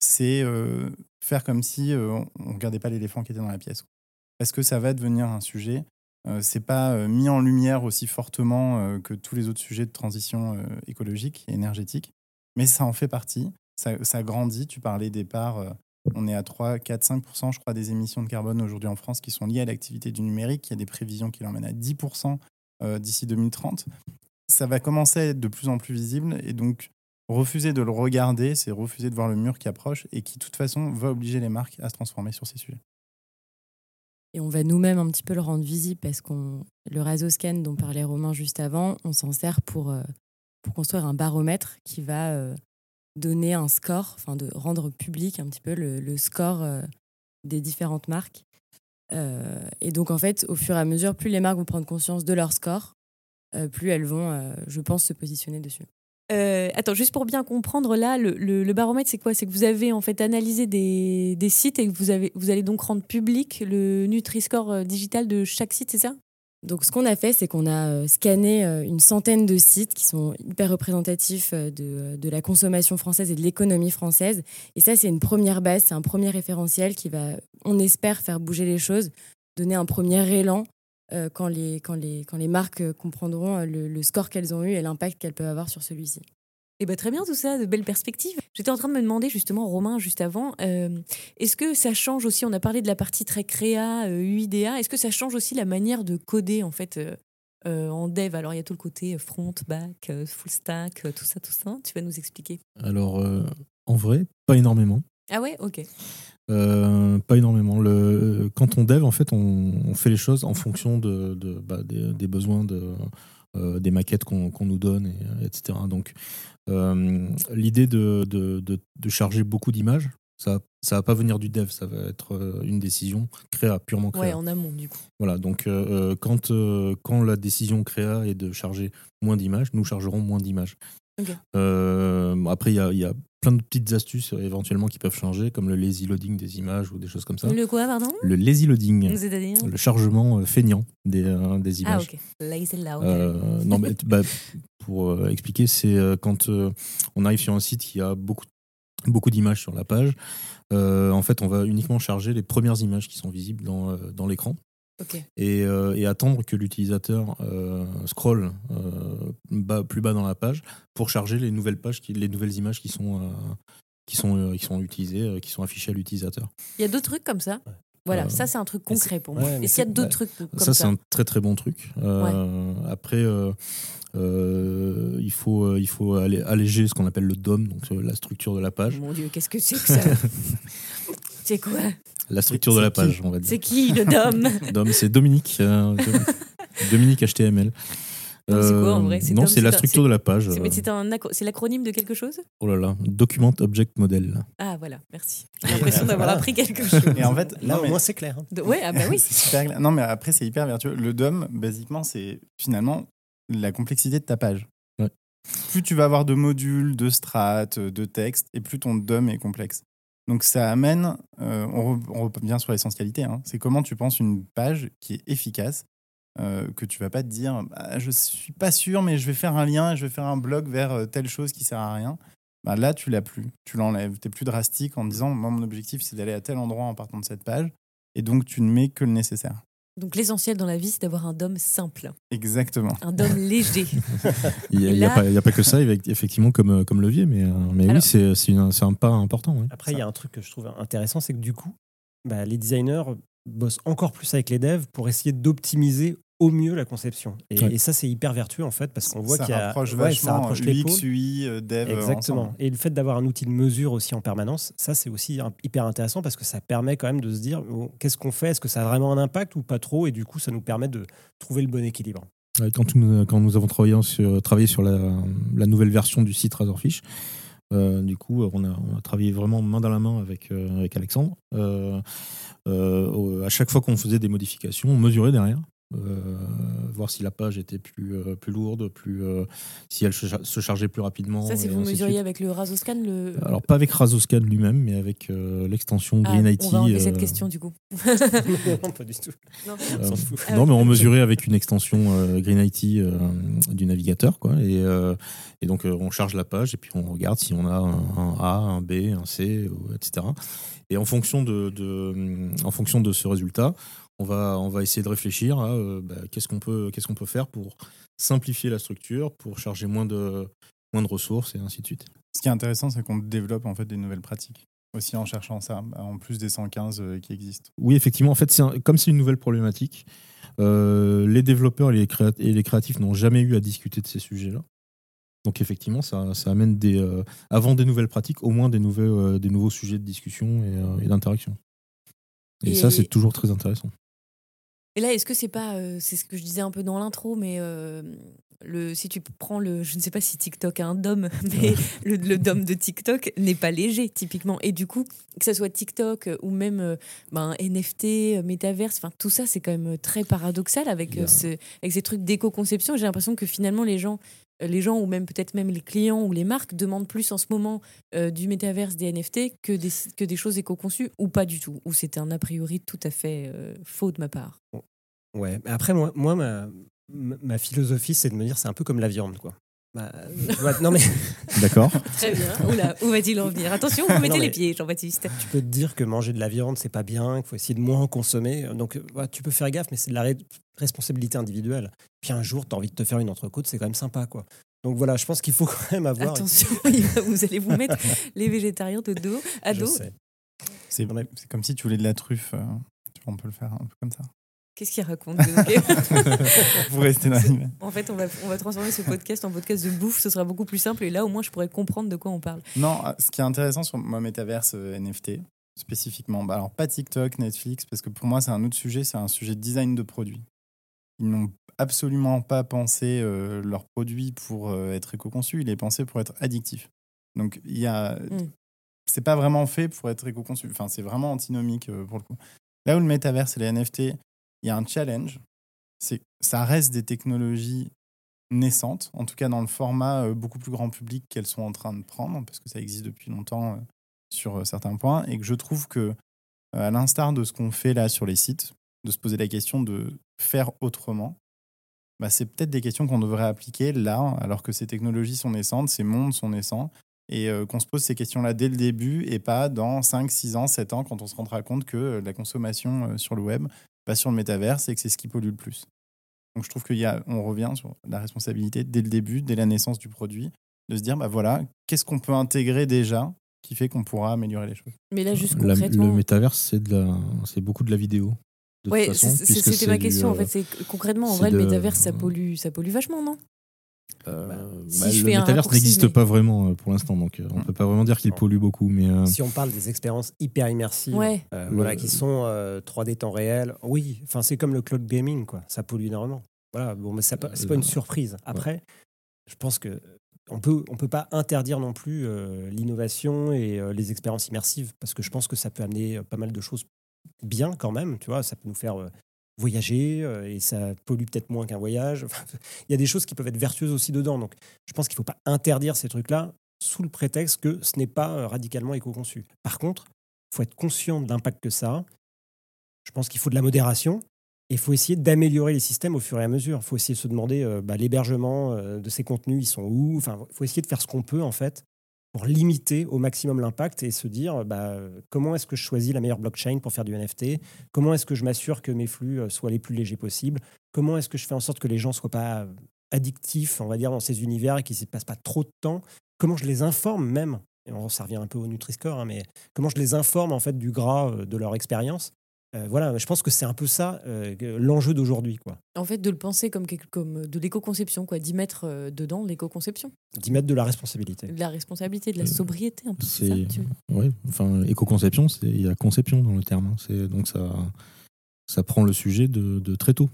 c'est euh, faire comme si euh, on ne regardait pas l'éléphant qui était dans la pièce. Parce que ça va devenir un sujet. Euh, c'est pas euh, mis en lumière aussi fortement euh, que tous les autres sujets de transition écologique et énergétique, mais ça en fait partie. Ça, ça grandit. Tu parlais des parts. on est à 3, 4, 5 je crois, des émissions de carbone aujourd'hui en France qui sont liées à l'activité du numérique. Il y a des prévisions qui l'emmènent à 10% euh, d'ici 2030. Ça va commencer à être de plus en plus visible et donc refuser de le regarder, c'est refuser de voir le mur qui approche et qui, de toute façon, va obliger les marques à se transformer sur ces sujets. Et on va nous-mêmes un petit peu le rendre visible parce qu'on le Razoscan dont parlait Romain juste avant, on s'en sert pour, euh, pour construire un baromètre qui va euh, donner un score, enfin de rendre public un petit peu le, score euh, des différentes marques. Et donc en fait, au fur et à mesure, plus les marques vont prendre conscience de leur score, plus elles vont, je pense, se positionner dessus. Euh, attends, juste pour bien comprendre, là, le, baromètre, c'est quoi? C'est que vous avez en fait analysé des, sites et que vous, allez donc rendre public le Nutri-Score euh, digital de chaque site, c'est ça? Donc, ce qu'on a fait, c'est qu'on a euh, scanné une centaine de sites qui sont hyper représentatifs de, de la consommation française et de l'économie française. Et ça, c'est une première base, c'est un premier référentiel qui va, on espère, faire bouger les choses, donner un premier élan euh, quand, les, quand, les, quand les marques euh, comprendront euh, le, le score qu'elles ont eu et l'impact qu'elles peuvent avoir sur celui-ci. Eh ben, très bien tout ça, de belles perspectives. J'étais en train de me demander justement, Romain, juste avant, euh, est-ce que ça change aussi, on a parlé de la partie très créa, euh, UIDA, est-ce que ça change aussi la manière de coder en fait euh, euh, en dev? Alors il y a tout le côté front, back, full stack, tout ça, tout ça. Tu vas nous expliquer Alors, euh, en vrai, pas énormément. Ah ouais, ok. Euh, pas énormément. Le, quand on dev, en fait, on, on fait les choses en fonction de, de- bah, des, des besoins de, euh, des maquettes qu'on nous donne, et, etc. Donc, euh, l'idée de, de, de- de charger beaucoup d'images, ça ça va pas venir du dev, ça va être une décision créa, purement créa. Ouais, en amont du coup. Voilà, donc quand, quand la décision créa est de charger moins d'images, nous chargerons moins d'images. Euh, après, il y a, il y a plein de petites astuces euh, éventuellement qui peuvent changer, comme le lazy loading des images ou des choses comme ça. Le quoi, pardon? Le lazy loading, C'est-à-dire? Le chargement euh, feignant des, euh, des Ah images. ok. Lazy. Euh, non, mais, bah, pour expliquer, c'est quand on arrive sur un site qui a beaucoup, beaucoup d'images sur la page. euh, en fait, on va uniquement charger les premières images qui sont visibles dans, dans l'écran Et, euh, et attendre que l'utilisateur euh, scrolle euh, bas- plus bas dans la page pour charger les nouvelles pages, qui, les nouvelles images qui sont, euh, qui sont, qui sont utilisées, qui sont affichées à l'utilisateur. Il y a d'autres trucs comme ça? Voilà, ça c'est un truc concret pour moi. ouais, Est-ce qu'il y a d'autres ouais. trucs comme ça, ça, c'est un très très bon truc. Après, il, faut, il faut alléger ce qu'on appelle le DOM, donc la structure de la page. Mon Dieu, qu'est-ce que c'est que ça? C'est quoi La structure de la page, on va dire. C'est qui le DOM DOM, c'est Dominique. euh, Dom- Dominique HTML. Non, c'est quoi, en vrai C'est Non, c'est la structure de la page. C'est- euh, mais c'est l'acronyme de quelque chose Oh là là, Document Object Model. Ah voilà, merci. J'ai l'impression d'avoir appris quelque chose. Et en fait, Là, au mais- moins, c'est clair. hein. De- Ouais, ah bah oui. C'est super clair. Non, mais après, c'est hyper vertueux. Le DOM, basiquement, c'est finalement la complexité de ta page. Plus tu vas avoir de modules, de strates, de textes, et plus ton DOM est complexe. Donc ça amène, euh, on, re- on revient sur l'essentialité, hein. c'est comment tu penses une page qui est efficace, euh, que tu vas pas te dire, bah, je suis pas sûr, mais je vais faire un lien, je vais faire un blog vers euh, telle chose qui sert à rien. Bah, là, tu l'as plus, tu l'enlèves, tu es plus drastique en disant, moi, mon objectif, c'est d'aller à tel endroit en partant de cette page, et donc tu ne mets que le nécessaire. Donc l'essentiel dans la vie, c'est d'avoir un DOM simple, Exactement. un DOM léger. Il n'y a, pas- il y a pas que ça, effectivement, comme, euh, comme levier, mais, euh, mais oui, Alors- c'est c'est une- c'est un pas important. ouais. Après, il y a un truc que je trouve intéressant, c'est que du coup, bah, les designers bossent encore plus avec les devs pour essayer d'optimiser au mieux la conception. Et, Ouais. et ça, c'est hyper vertueux en fait, parce qu'on voit qu'il y a rapproche ouais, ça vachement rapproche UX. UI, euh, dev. euh, Exactement. ensemble. Et le fait d'avoir un outil de mesure aussi en permanence, ça c'est aussi hyper intéressant parce que ça permet quand même de se dire bon, qu'est-ce qu'on fait, est-ce que ça a vraiment un impact ou pas trop, et du coup ça nous permet de trouver le bon équilibre. Ouais, Quand nous, quand nous avons travaillé sur, travaillé sur la, la nouvelle version du site Razorfish, euh, du coup, on a, on a travaillé vraiment main dans la main avec, euh, avec Alexandre. Euh, euh, à chaque fois qu'on faisait des modifications, on mesurait derrière euh, voir si la page était plus, euh, plus lourde, plus, euh, si elle se char- se chargeait plus rapidement. Ça, c'est vous mesuriez avec le Razoscan le... Alors, pas avec Razoscan lui-même, mais avec euh, l'extension Ah, Green IT. on va enlever cette euh, question du coup. non, pas du tout. Non. euh. Ah mais on mesurait avec une extension euh, Green IT euh, du navigateur, quoi. Et, euh, et donc, euh, on charge la page et puis on regarde si on a un, A, un B, un C, etc. Et en fonction de, de- en fonction de ce résultat, on va, on va essayer de réfléchir à euh, bah, qu'est-ce qu'on peut, qu'est-ce qu'on peut faire pour simplifier la structure, pour charger moins de, moins de ressources et ainsi de suite. Ce qui est intéressant, c'est qu'on développe en fait des nouvelles pratiques aussi en cherchant ça, en plus des 115 euh, qui existent. Oui, effectivement. En fait, c'est un- comme c'est une nouvelle problématique, euh, les développeurs et les, créa- et les créatifs n'ont jamais eu à discuter de ces sujets-là. Donc, effectivement, ça, ça amène des, euh, avant des nouvelles pratiques, au moins des, nouvelles, euh, des nouveaux sujets de discussion et, euh, et d'interaction. Et, Et- ça, c'est toujours très intéressant. Et là, est-ce que c'est pas, euh, c'est ce que je disais un peu dans l'intro, mais euh, le, si tu prends le, je ne sais pas si TikTok a un DOM, mais le, le DOM de TikTok n'est pas léger typiquement. Et du coup, que ce soit TikTok euh, ou même ben, NFT, euh, métaverse, enfin tout ça, c'est quand même très paradoxal avec, ce- avec ces trucs d'éco-conception. J'ai l'impression que finalement les gens, les gens ou même peut-être même les clients ou les marques demandent plus en ce moment euh, du métaverse, des NFT que des, que des choses éco-conçues ou pas du tout. Ou c'était un a priori tout à fait euh, faux de ma part. Ouais, après, moi, moi ma, ma ma philosophie, c'est de me dire, c'est un peu comme la viande, quoi. Bah, vois, non, mais D'accord Très bien. Oula, où va-t-il en venir? Attention, vous mettez Non, mais- les pieds, Jean-Baptiste. tu peux te dire que manger de la viande, c'est pas bien, qu'il faut essayer de moins en consommer. Donc, euh, ouais, tu peux faire gaffe, mais c'est de la responsabilité individuelle. Puis un jour, tu as envie de te faire une entrecôte, c'est quand même sympa, quoi. Donc voilà, je pense qu'il faut quand même avoir. Attention, vous allez vous mettre les végétariens de dos à Je dos. sais. C'est c'est comme si tu voulais de la truffe. euh, on peut le faire un peu comme ça. Qu'est-ce qu'il raconte Pour rester dans l'image. En fait, on va, on va transformer ce podcast en podcast de bouffe, ce sera beaucoup plus simple et là au moins je pourrais comprendre de quoi on parle. Non, euh, ce qui est intéressant sur moi, Metaverse euh, NFT, spécifiquement, bah alors pas TikTok, Netflix, parce que pour moi, c'est un autre sujet, c'est un sujet de design de produit. Ils n'ont absolument pas pensé euh, leur produit pour euh, être éco-conçu, il est pensé pour être addictif. Donc, il y a. Mm. C'est pas vraiment fait pour être éco-conçu. Enfin, c'est vraiment antinomique euh, pour le coup. Là où le métaverse et les NFT, il y a un challenge. C'est ça reste des technologies naissantes, en tout cas dans le format euh, beaucoup plus grand public qu'elles sont en train de prendre, parce que ça existe depuis longtemps euh, sur euh, certains points, et que je trouve que, à l'instar de ce qu'on fait là sur les sites, de se poser la question de faire autrement, bah, c'est peut-être des questions qu'on devrait appliquer là, alors que ces technologies sont naissantes, ces mondes sont naissants, et qu'on se pose ces questions-là dès le début, et pas dans 5, 6 ans, 7 ans, quand on se rendra compte que la consommation sur le web, pas sur le métaverse, et que c'est ce qui pollue le plus. Donc je trouve qu'on revient sur la responsabilité dès le début, dès la naissance du produit, de se dire, bah voilà, qu'est-ce qu'on peut intégrer déjà qui fait qu'on pourra améliorer les choses? Mais là, juste La- concrètement. Le métaverse, c'est de la- c'est beaucoup de la vidéo. puisque c'était c'est ma du, question. En euh, fait, concrètement, en vrai, le métaverse, ça pollue, ça pollue vachement, non? Euh, si bah, je le fais un métaverse n'existe mais- pas vraiment euh, pour l'instant, donc euh, on Mm. peut pas vraiment dire qu'il pollue beaucoup. Mais euh, Si on parle des expériences hyper immersives, Ouais. euh, Le- voilà, qui sont euh, 3D temps réel, oui, enfin c'est comme le cloud gaming, quoi. Ça pollue énormément. Voilà, bon, mais c'est pas, c'est pas une surprise. Après, je pense que on peut, on peut pas interdire non plus euh, l'innovation et euh, les expériences immersives, parce que je pense que ça peut amener euh, pas mal de choses bien quand même. Tu vois, ça peut nous faire euh, voyager euh, et ça pollue peut-être moins qu'un voyage. Il y a des choses qui peuvent être vertueuses aussi dedans. Donc, je pense qu'il faut pas interdire ces trucs-là sous le prétexte que ce n'est pas euh, radicalement éco-conçu. Par contre, il faut être conscient de l'impact que ça a. Je pense qu'il faut de la modération et il faut essayer d'améliorer les systèmes au fur et à mesure. Il faut essayer de se demander euh, bah, l'hébergement de ces contenus, ils sont où? Enfin, il faut essayer de faire ce qu'on peut en fait limiter au maximum l'impact et se dire bah, comment est-ce que je choisis la meilleure blockchain pour faire du NFT Comment est-ce que je m'assure que mes flux euh, soient les plus légers possibles? Comment est-ce que je fais en sorte que les gens soient pas euh, addictifs, on va dire, dans ces univers et qu'ils ne passent pas trop de temps? Comment je les informe même? Et on, ça revient un peu au Nutri-Score, hein, mais comment je les informe en fait du gras euh, de leur expérience? Euh, Voilà, je pense que c'est un peu ça euh, l'enjeu d'aujourd'hui, quoi. En fait, de le penser comme, quelque- comme de l'éco-conception, quoi, d'y mettre euh, dedans l'éco-conception, D'y mettre de la responsabilité. de la responsabilité, de la sobriété, un peu. C'est ça, c'est tu- ouais, enfin éco-conception, c'est il y a conception dans le terme. hein. C'est donc ça ça prend le sujet de, de très tôt.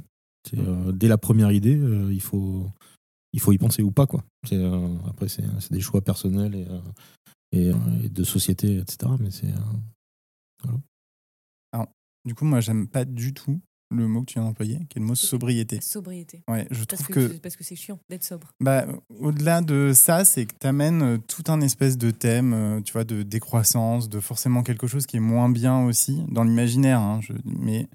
C'est, euh, dès la première idée, euh, il faut il faut y penser ou pas quoi. C'est euh, après c'est c'est des choix personnels et, euh, et, euh, et de société etc. Mais c'est euh, Du coup, moi, j'aime pas du tout le mot que tu viens d'employer, qui est le mot sobriété. Sobriété. Ouais, je Parce trouve que, que, parce que c'est chiant d'être sobre. bah, au-delà de ça, c'est que tu amènes tout un espèce de thème, euh, tu vois, de décroissance, de forcément quelque chose qui est moins bien aussi dans l'imaginaire. hein, je- mais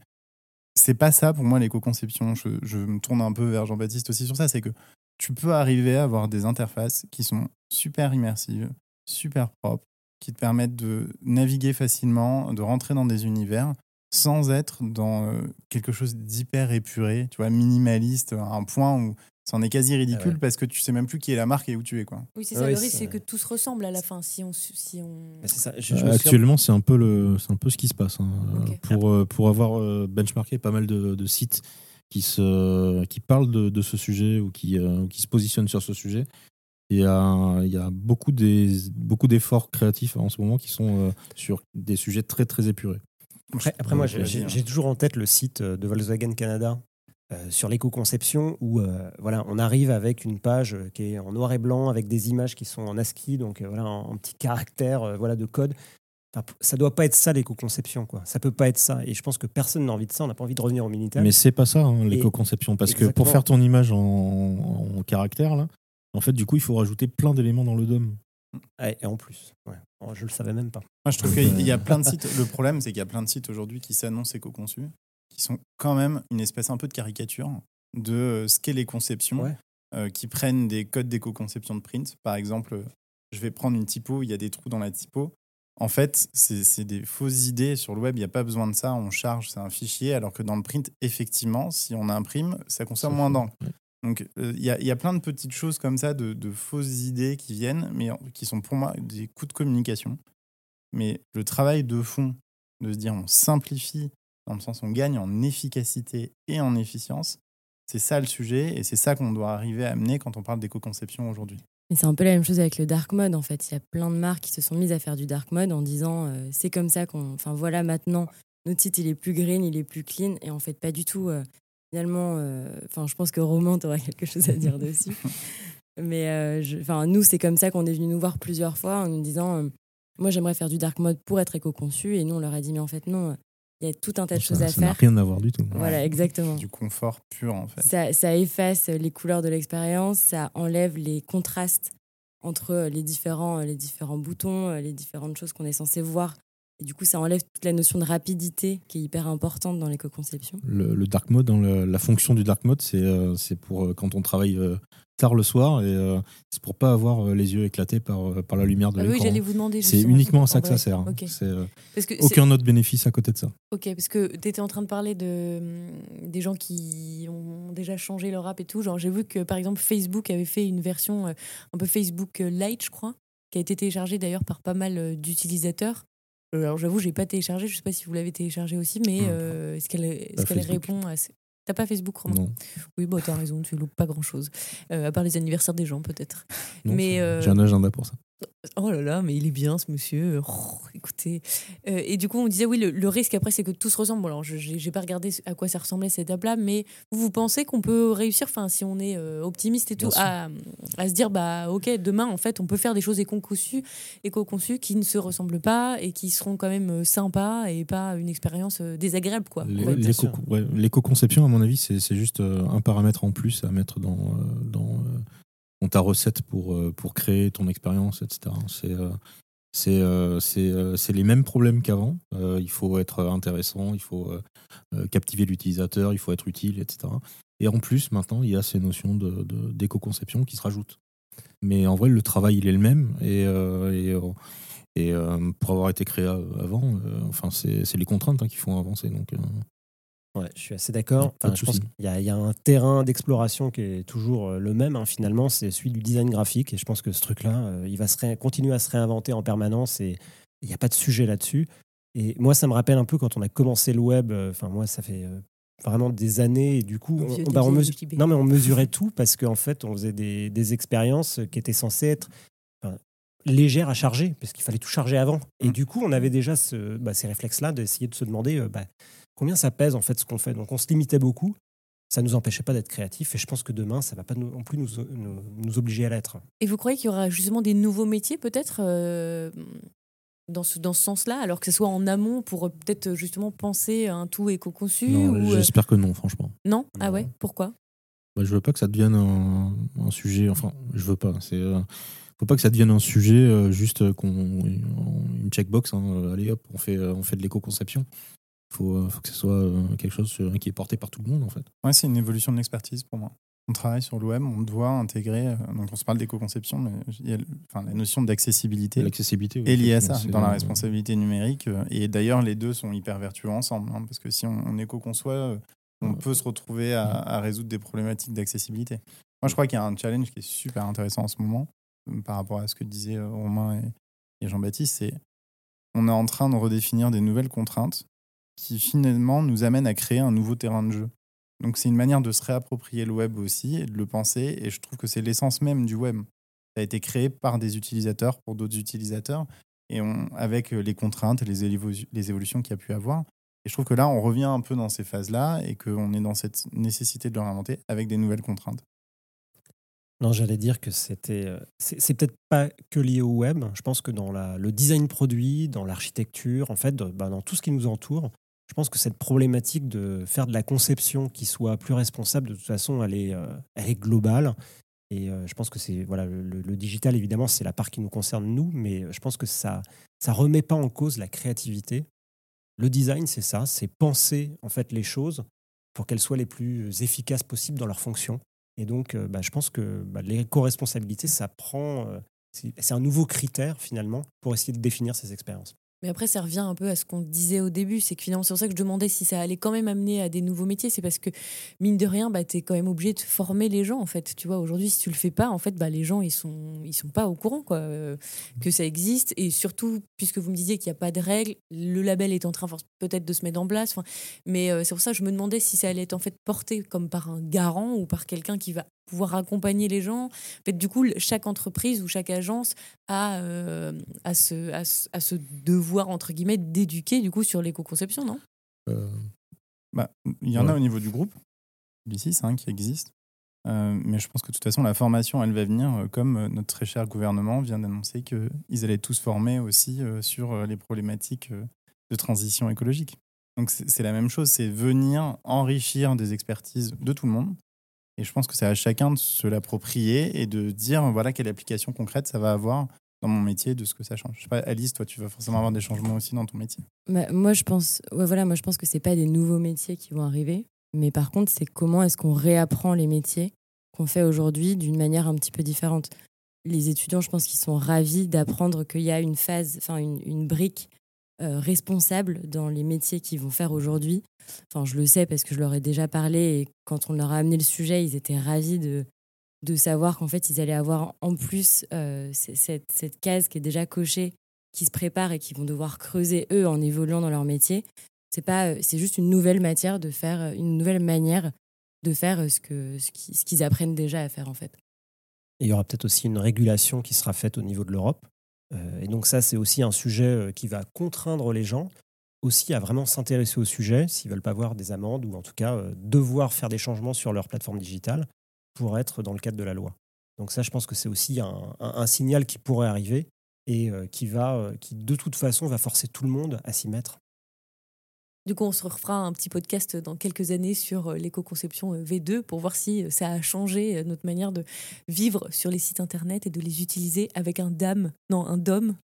c'est pas ça pour moi l'éco-conception. Je, je me tourne un peu vers Jean-Baptiste aussi sur ça. C'est que tu peux arriver à avoir des interfaces qui sont super immersives, super propres, qui te permettent de naviguer facilement, de rentrer dans des univers sans être dans euh, quelque chose d'hyper épuré, tu vois, minimaliste, à un point où c'en est quasi ridicule Ah ouais. parce que tu sais même plus qui est la marque et où tu es. Quoi. Oui, c'est Ah ça. le risque, c'est- que tout se ressemble à la fin. Si on. Si on... Bah, c'est ça. Je- je me Euh, Actuellement, c'est un peu le, c'est un peu ce qui se passe. hein. Pour euh, pour avoir euh, benchmarké pas mal de, de sites qui se qui parlent de, de ce sujet ou qui euh, qui se positionnent sur ce sujet. Il y a il y a beaucoup des beaucoup d'efforts créatifs en ce moment qui sont euh, sur des sujets très très épurés. Après, après, moi, j'ai- hein. toujours en tête le site euh, de Volkswagen Canada euh, sur l'éco-conception où euh, voilà, on arrive avec une page qui est en noir et blanc avec des images qui sont en ASCII, donc euh, voilà, en, en petits caractères euh, voilà, de code. Enfin, ça doit pas être ça l'éco-conception, quoi. Ça peut pas être ça. Et je pense que personne n'a envie de ça. On n'a pas envie de revenir au Minitel. Mais c'est pas ça hein, l'éco-conception parce que pour faire ton image en, en caractère là, en fait du coup il faut rajouter plein d'éléments dans le DOM. Ah, et en plus, ouais. Oh, je le savais même pas. Moi, je trouve qu'il y a plein de sites. Le problème, c'est qu'il y a plein de sites aujourd'hui qui s'annoncent éco-conçus, qui sont quand même une espèce un peu de caricature de euh, ce qu'est les conceptions, Ouais. euh, qui prennent des codes d'éco-conception de print. Par exemple, euh, je vais prendre une typo, il y a des trous dans la typo. En fait, c'est des fausses idées. Sur le web, il n'y a pas besoin de ça. On charge, c'est un fichier. Alors que dans le print, effectivement, si on imprime, ça consomme moins d'encre. Donc, euh, il y, a, il y a plein de petites choses comme ça, de, de fausses idées qui viennent, mais qui sont pour moi des coups de communication. Mais le travail de fond, de se dire on simplifie, dans le sens on gagne en efficacité et en efficience, c'est ça le sujet et c'est ça qu'on doit arriver à amener quand on parle d'éco-conception aujourd'hui. Mais c'est un peu la même chose avec le dark mode en fait. Il y a plein de marques qui se sont mises à faire du dark mode en disant euh, c'est comme ça qu'on. Enfin voilà, maintenant, notre site il est plus green, il est plus clean. Et en fait, pas du tout. euh, finalement, euh, enfin, je pense que Romain, tu quelque chose à dire dessus. Mais euh, enfin, nous, c'est comme ça qu'on est venu nous voir plusieurs fois en nous disant euh, moi j'aimerais faire du dark mode pour être éco-conçu. Et nous, on leur a dit mais en fait, non, il y a tout un tas de choses Ça à ça n'a faire. rien à voir du tout. Voilà, exactement. Du confort pur en fait. Ça, ça efface les couleurs de l'expérience, ça enlève les contrastes entre les différents, les différents boutons, les différentes choses qu'on est censé voir. Et du coup, ça enlève toute la notion de rapidité qui est hyper importante dans l'éco-conception. Le, le dark mode, dans le- la fonction du dark mode, c'est euh, c'est pour euh, quand on travaille euh, tard le soir et euh, c'est pour pas avoir euh, les yeux éclatés par, par la lumière de Ah oui, l'écran. j'allais vous demander. c'est uniquement à ça que ça sert. hein. Ok. C'est euh, Parce que aucun autre bénéfice à côté de ça. Ok, parce que tu étais en train de parler de hum, des gens qui ont déjà changé leur app et tout. Genre, j'ai vu que par exemple Facebook avait fait une version euh, un peu Facebook Lite, je crois, qui a été téléchargée d'ailleurs par pas mal d'utilisateurs. Euh, Alors j'avoue, j'ai pas téléchargé. Je sais pas si vous l'avez téléchargé aussi, mais euh, est-ce qu'elle Facebook. répond à T'as pas Facebook, Romain Non, Oui, bah t'as raison, tu loupes pas grand chose. à part les anniversaires des gens, peut-être. Mais, euh, j'ai un agenda pour ça. Oh là là, mais il est bien ce monsieur. Oh, écoutez. Euh, et du coup, on disait, oui, le, le risque après, c'est que tout se ressemble. Bon, alors, je n'ai pas regardé à quoi ça ressemblait cette app-là, mais vous, vous pensez qu'on peut réussir, enfin, si on est euh, optimiste et tout, Bien à, à se dire, bah, ok, demain, en fait, on peut faire des choses éco-conçues, éco-conçues qui ne se ressemblent pas et qui seront quand même euh, sympas et pas une expérience désagréable, quoi. Ouais, L'éco-conception, à mon avis, c'est juste un paramètre en plus à mettre dans, dans, dans ta recette pour, euh, pour créer ton expérience, etc. C'est euh, euh, c'est, les mêmes problèmes qu'avant. Il faut être intéressant, il faut captiver l'utilisateur, il faut être utile, etc. Et en plus, maintenant, il y a ces notions d'éco-conception qui se rajoutent. Mais en vrai, le travail, il est le même. Et, et, pour avoir été créé avant, enfin, c'est les contraintes hein, qui font avancer. Donc, Ouais, je suis assez d'accord. Enfin, je pense qu'il y, a- il y a un terrain d'exploration qui est toujours euh, le même, hein, finalement, c'est celui du design graphique. Et je pense que ce truc-là, euh, il va se ré- continuer à se réinventer en permanence et il n'y a pas de sujet là-dessus. Et moi, ça me rappelle un peu quand on a commencé le web. euh, Enfin, moi, ça fait euh, vraiment des années. Et du coup, on, on- bah, on mesu- non, mais on mesurait tout parce qu'en fait, on faisait des, des expériences qui étaient censées être légères à charger, parce qu'il fallait tout charger avant. Et Mm. du coup, on avait déjà ce, bah, ces réflexes-là d'essayer de se demander euh, bah, combien ça pèse en fait ce qu'on fait. Donc on se limitait beaucoup. Ça nous empêchait pas d'être créatifs et je pense que demain, ça va pas non plus nous, nous, nous obliger à l'être. Et vous croyez qu'il y aura justement des nouveaux métiers, peut-être euh, dans ce, dans ce sens-là, alors que ce soit en amont pour euh, peut-être euh, justement penser à un tout éco-conçu ou, euh, J'espère que non, franchement. Non? Ah ouais? Pourquoi? Bah, je veux pas que ça devienne un, un sujet. Enfin, je veux pas. C'est. euh, faut pas que ça devienne un sujet euh, juste qu'on une checkbox. hein, allez hop, on fait on fait de l'éco-conception. Faut euh, faut que ce soit euh, quelque chose qui est porté par tout le monde en fait. Ouais, c'est une évolution de l'expertise pour moi. On travaille sur le web, on doit intégrer, euh, donc on se parle d'éco-conception, mais il y a le- enfin, la notion d'accessibilité L'accessibilité oui, est liée à ça, dans la responsabilité numérique. Et d'ailleurs, les deux sont hyper vertueux ensemble, hein, parce que si on, on éco-conçoit, on peut se retrouver à, à résoudre des problématiques d'accessibilité. Moi, je crois qu'il y a un challenge qui est super intéressant en ce moment, par rapport à ce que disaient Romain et, et Jean-Baptiste, c'est on est en train de redéfinir des nouvelles contraintes qui finalement nous amènent à créer un nouveau terrain de jeu. Donc c'est une manière de se réapproprier le web aussi et de le penser. Et je trouve que c'est l'essence même du web. Ça a été créé par des utilisateurs pour d'autres utilisateurs et avec les contraintes les, les évolutions qu'il y a pu avoir. Et je trouve que là, on revient un peu dans ces phases-là et qu'on est dans cette nécessité de le réinventer avec des nouvelles contraintes. Non, j'allais dire que c'était. euh, C'est peut-être pas que lié au web. Je pense que dans le design produit, dans l'architecture, en fait, bah, dans tout ce qui nous entoure, je pense que cette problématique de faire de la conception qui soit plus responsable, de toute façon, elle est, euh, globale. Et euh, je pense que c'est voilà le, digital évidemment c'est la part qui nous concerne nous, mais je pense que ça ça remet pas en cause la créativité. Le design c'est ça, c'est penser en fait les choses pour qu'elles soient les plus efficaces possibles dans leur fonction. Et donc, euh, bah, je pense que bah, l'éco-responsabilité, ça prend. c'est un nouveau critère, finalement, pour essayer de définir ces expériences. Mais après, ça revient un peu à ce qu'on disait au début. C'est que finalement, c'est pour ça que je demandais si ça allait quand même amener à des nouveaux métiers. C'est parce que, mine de rien, bah, tu es quand même obligé de former les gens, en fait. Tu vois, aujourd'hui, si tu le fais pas, en fait, bah, les gens, ils sont, ils sont pas au courant, quoi, euh, que ça existe. Et surtout, puisque vous me disiez qu'il n'y a pas de règles, le label est en train peut-être de se mettre en place. Mais euh, c'est pour ça que je me demandais si ça allait être en fait porté comme par un garant ou par quelqu'un qui va pouvoir accompagner les gens. En fait, du coup, chaque entreprise ou chaque agence a, euh, a, ce, a, ce- a ce devoir, entre guillemets, d'éduquer du coup sur l'éco-conception, non? Euh, Bah, il y en a au niveau du groupe, d'ici, hein, qui existe. Euh, mais je pense que de toute façon, la formation, elle va venir, comme notre très cher gouvernement vient d'annoncer qu'ils allaient tous former aussi euh, sur les problématiques de transition écologique. Donc c'est c'est la même chose, c'est venir enrichir des expertises de tout le monde. Et je pense que c'est à chacun de se l'approprier et de dire voilà quelle application concrète ça va avoir dans mon métier, de ce que ça change. Pas, Alice, toi, tu vas forcément avoir des changements aussi dans ton métier. Bah, moi, je pense, ouais, voilà, moi, je pense que c'est pas des nouveaux métiers qui vont arriver, mais par contre, c'est comment est-ce qu'on réapprend les métiers qu'on fait aujourd'hui d'une manière un petit peu différente. Les étudiants, je pense qu'ils sont ravis d'apprendre qu'il y a une phase, enfin une, une brique euh, responsable dans les métiers qu'ils vont faire aujourd'hui. Enfin, je le sais parce que je leur ai déjà parlé et quand on leur a amené le sujet, ils étaient ravis de, de savoir qu'en fait, ils allaient avoir en plus euh, cette, cette case qui est déjà cochée qui se préparent et qui vont devoir creuser eux en évoluant dans leur métier. C'est pas, euh, c'est juste une nouvelle matière de faire, une nouvelle manière de faire ce que ce qui- ce qu'ils apprennent déjà à faire en fait. Il y aura peut-être aussi une régulation qui sera faite au niveau de l'Europe. Euh, et donc ça, c'est aussi un sujet euh, qui va contraindre les gens aussi à vraiment s'intéresser au sujet s'ils veulent pas voir des amendes ou en tout cas euh, devoir faire des changements sur leur plateforme digitale pour être dans le cadre de la loi. Donc ça, je pense que c'est aussi un, un- signal qui pourrait arriver et qui va, qui de toute façon va forcer tout le monde à s'y mettre. Du coup, on se refera un petit podcast dans quelques années sur euh, l'éco-conception euh, V2 pour voir si euh, ça a changé notre manière de vivre sur les sites internet et de les utiliser avec un DAM, non, un DOM,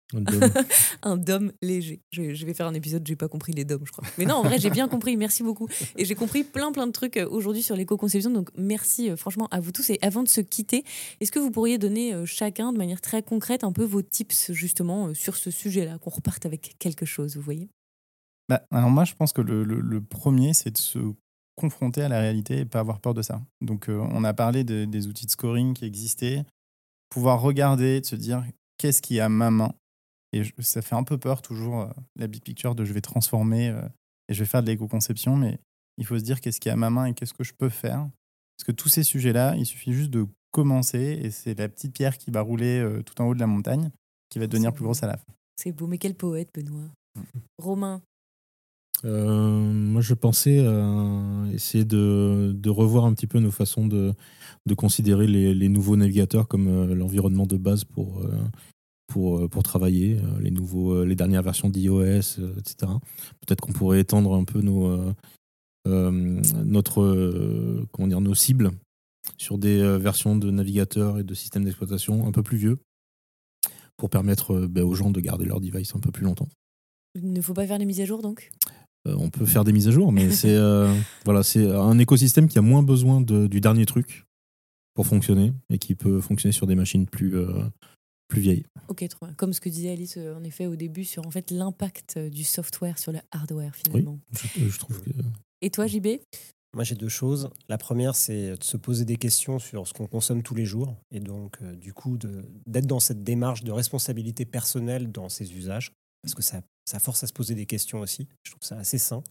un DOM léger. Je, je vais faire un épisode, j'ai pas compris les DOM, je crois. Mais non, en vrai, j'ai bien compris, merci beaucoup. Et j'ai compris plein, plein de trucs aujourd'hui sur l'éco-conception. Donc, merci franchement à vous tous. Et avant de se quitter, est-ce que vous pourriez donner chacun, de manière très concrète, un peu vos tips justement sur ce sujet-là, qu'on reparte avec quelque chose, vous voyez? Bah, alors moi, je pense que le, le- le premier, c'est de se confronter à la réalité et pas avoir peur de ça. Donc, euh, on a parlé de- des outils de scoring qui existaient. Pouvoir regarder, de se dire qu'est-ce qui est à ma main? Et je- ça fait un peu peur toujours, euh, la big picture de je vais transformer euh, et je vais faire de l'éco-conception, mais il faut se dire qu'est-ce qui est à ma main et qu'est-ce que je peux faire. Parce que tous ces sujets-là, il suffit juste de commencer et c'est la petite pierre qui va rouler tout en haut de la montagne qui va devenir C'est plus grosse à la fin. C'est beau, mais quel poète, Benoît? Romain, Euh, moi, je pensais euh, essayer de, revoir un petit peu nos façons de, considérer les, les nouveaux navigateurs comme euh, l'environnement de base pour, euh, pour, travailler, les, nouveaux, les dernières versions d'iOS, etc. Peut-être qu'on pourrait étendre un peu nos, notre, comment dire, nos cibles sur des versions de navigateurs et de systèmes d'exploitation un peu plus vieux pour permettre ben, aux gens de garder leur device un peu plus longtemps. Il ne faut pas faire des mises à jour donc? euh, on peut faire des mises à jour, mais c'est euh, voilà, c'est un écosystème qui a moins besoin du dernier truc pour fonctionner et qui peut fonctionner sur des machines plus euh, plus vieilles. Ok, trop bien. Comme ce que disait Alice en effet au début sur en fait l'impact du software sur le hardware finalement. Oui, je, trouve que... Et toi, JB moi, j'ai deux choses. La première, c'est de se poser des questions sur ce qu'on consomme tous les jours et donc, du coup, d'être dans cette démarche de responsabilité personnelle dans ses usages parce que ça, ça force à se poser des questions aussi. Je trouve ça assez sain.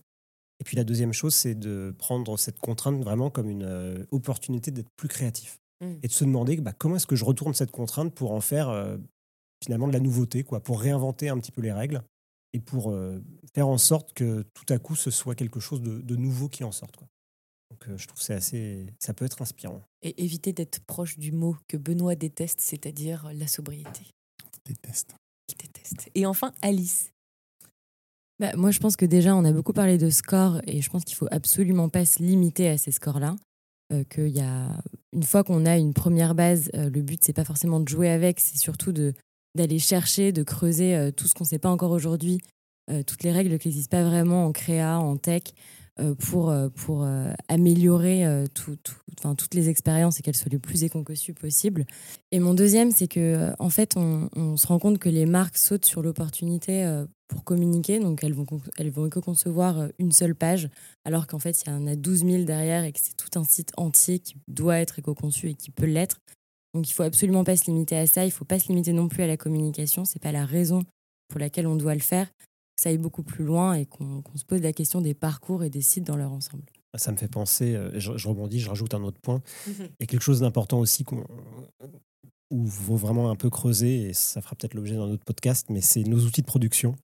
Et puis la deuxième chose, c'est de prendre cette contrainte vraiment comme une euh, opportunité d'être plus créatif mmh. et de se demander bah, comment est-ce que je retourne cette contrainte pour en faire euh, finalement de la nouveauté, quoi, pour réinventer un petit peu les règles et pour euh, faire en sorte que tout à coup ce soit quelque chose de, nouveau qui en sorte. Quoi. Donc je trouve que c'est assez, ça peut être inspirant. Et éviter d'être proche du mot que Benoît déteste, c'est-à-dire la sobriété. Déteste qui. Et enfin, Alice. Bah, moi, je pense que déjà, on a beaucoup parlé de scores et je pense qu'il faut absolument pas se limiter à ces scores-là. Euh, y a une fois qu'on a une première base, euh, le but c'est pas forcément de jouer avec, c'est surtout d'aller chercher, de creuser euh, tout ce qu'on ne sait pas encore aujourd'hui, toutes les règles qui n'existent pas vraiment en créa, en tech, pour, euh, pour euh, améliorer tout, tout, toutes les expériences et qu'elles soient les plus éconçues possibles. Et mon deuxième, c'est que en fait, on, se rend compte que les marques sautent sur l'opportunité pour communiquer, donc elles vont, elles vont éco-concevoir une seule page, alors qu'en fait, il y en a 12 000 derrière et que c'est tout un site entier qui doit être éco-conçu et qui peut l'être. Donc il faut absolument pas se limiter à ça, il faut pas se limiter non plus à la communication, c'est pas la raison pour laquelle on doit le faire ça aille beaucoup plus loin et qu'on se pose la question des parcours et des sites dans leur ensemble. Ça me fait penser, euh, je, rebondis, je rajoute un autre point. Il y a quelque chose d'important aussi qu'on où il faut vraiment un peu creuser, et ça fera peut-être l'objet d'un autre podcast, mais c'est nos outils de production,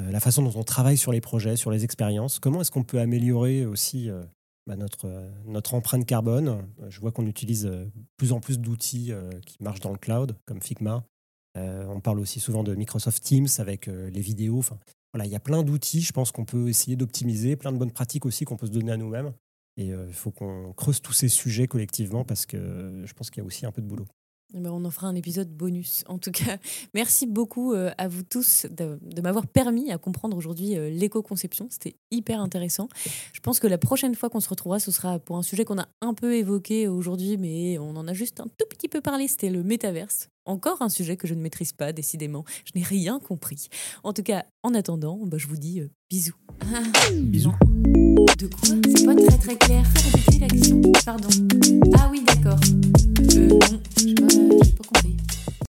euh, la façon dont on travaille sur les projets, sur les expériences. Comment est-ce qu'on peut améliorer aussi euh, bah, notre, notre empreinte carbone? Je vois qu'on utilise plus en plus d'outils qui marchent dans le cloud, comme Figma. on parle aussi souvent de Microsoft Teams avec les vidéos. Enfin, il y a plein d'outils, je pense qu'on peut essayer d'optimiser, plein de bonnes pratiques aussi qu'on peut se donner à nous-mêmes. Et euh, il faut qu'on creuse tous ces sujets collectivement parce que je pense qu'il y a aussi un peu de boulot. Eh ben, on en fera un épisode bonus. En tout cas, merci beaucoup euh, à vous tous de, m'avoir permis à comprendre aujourd'hui euh, l'éco-conception. C'était hyper intéressant. Je pense que la prochaine fois qu'on se retrouvera, ce sera pour un sujet qu'on a un peu évoqué aujourd'hui, mais on en a juste un tout petit peu parlé. C'était le métaverse. Encore un sujet que je ne maîtrise pas, décidément. Je n'ai rien compris. En tout cas, en attendant, bah, je vous dis euh, bisous. bisous. De quoi? C'est pas très très clair. Répétez la question. Pardon. Ah oui, d'accord. Euh, non, je sais pas, j'ai pas compris.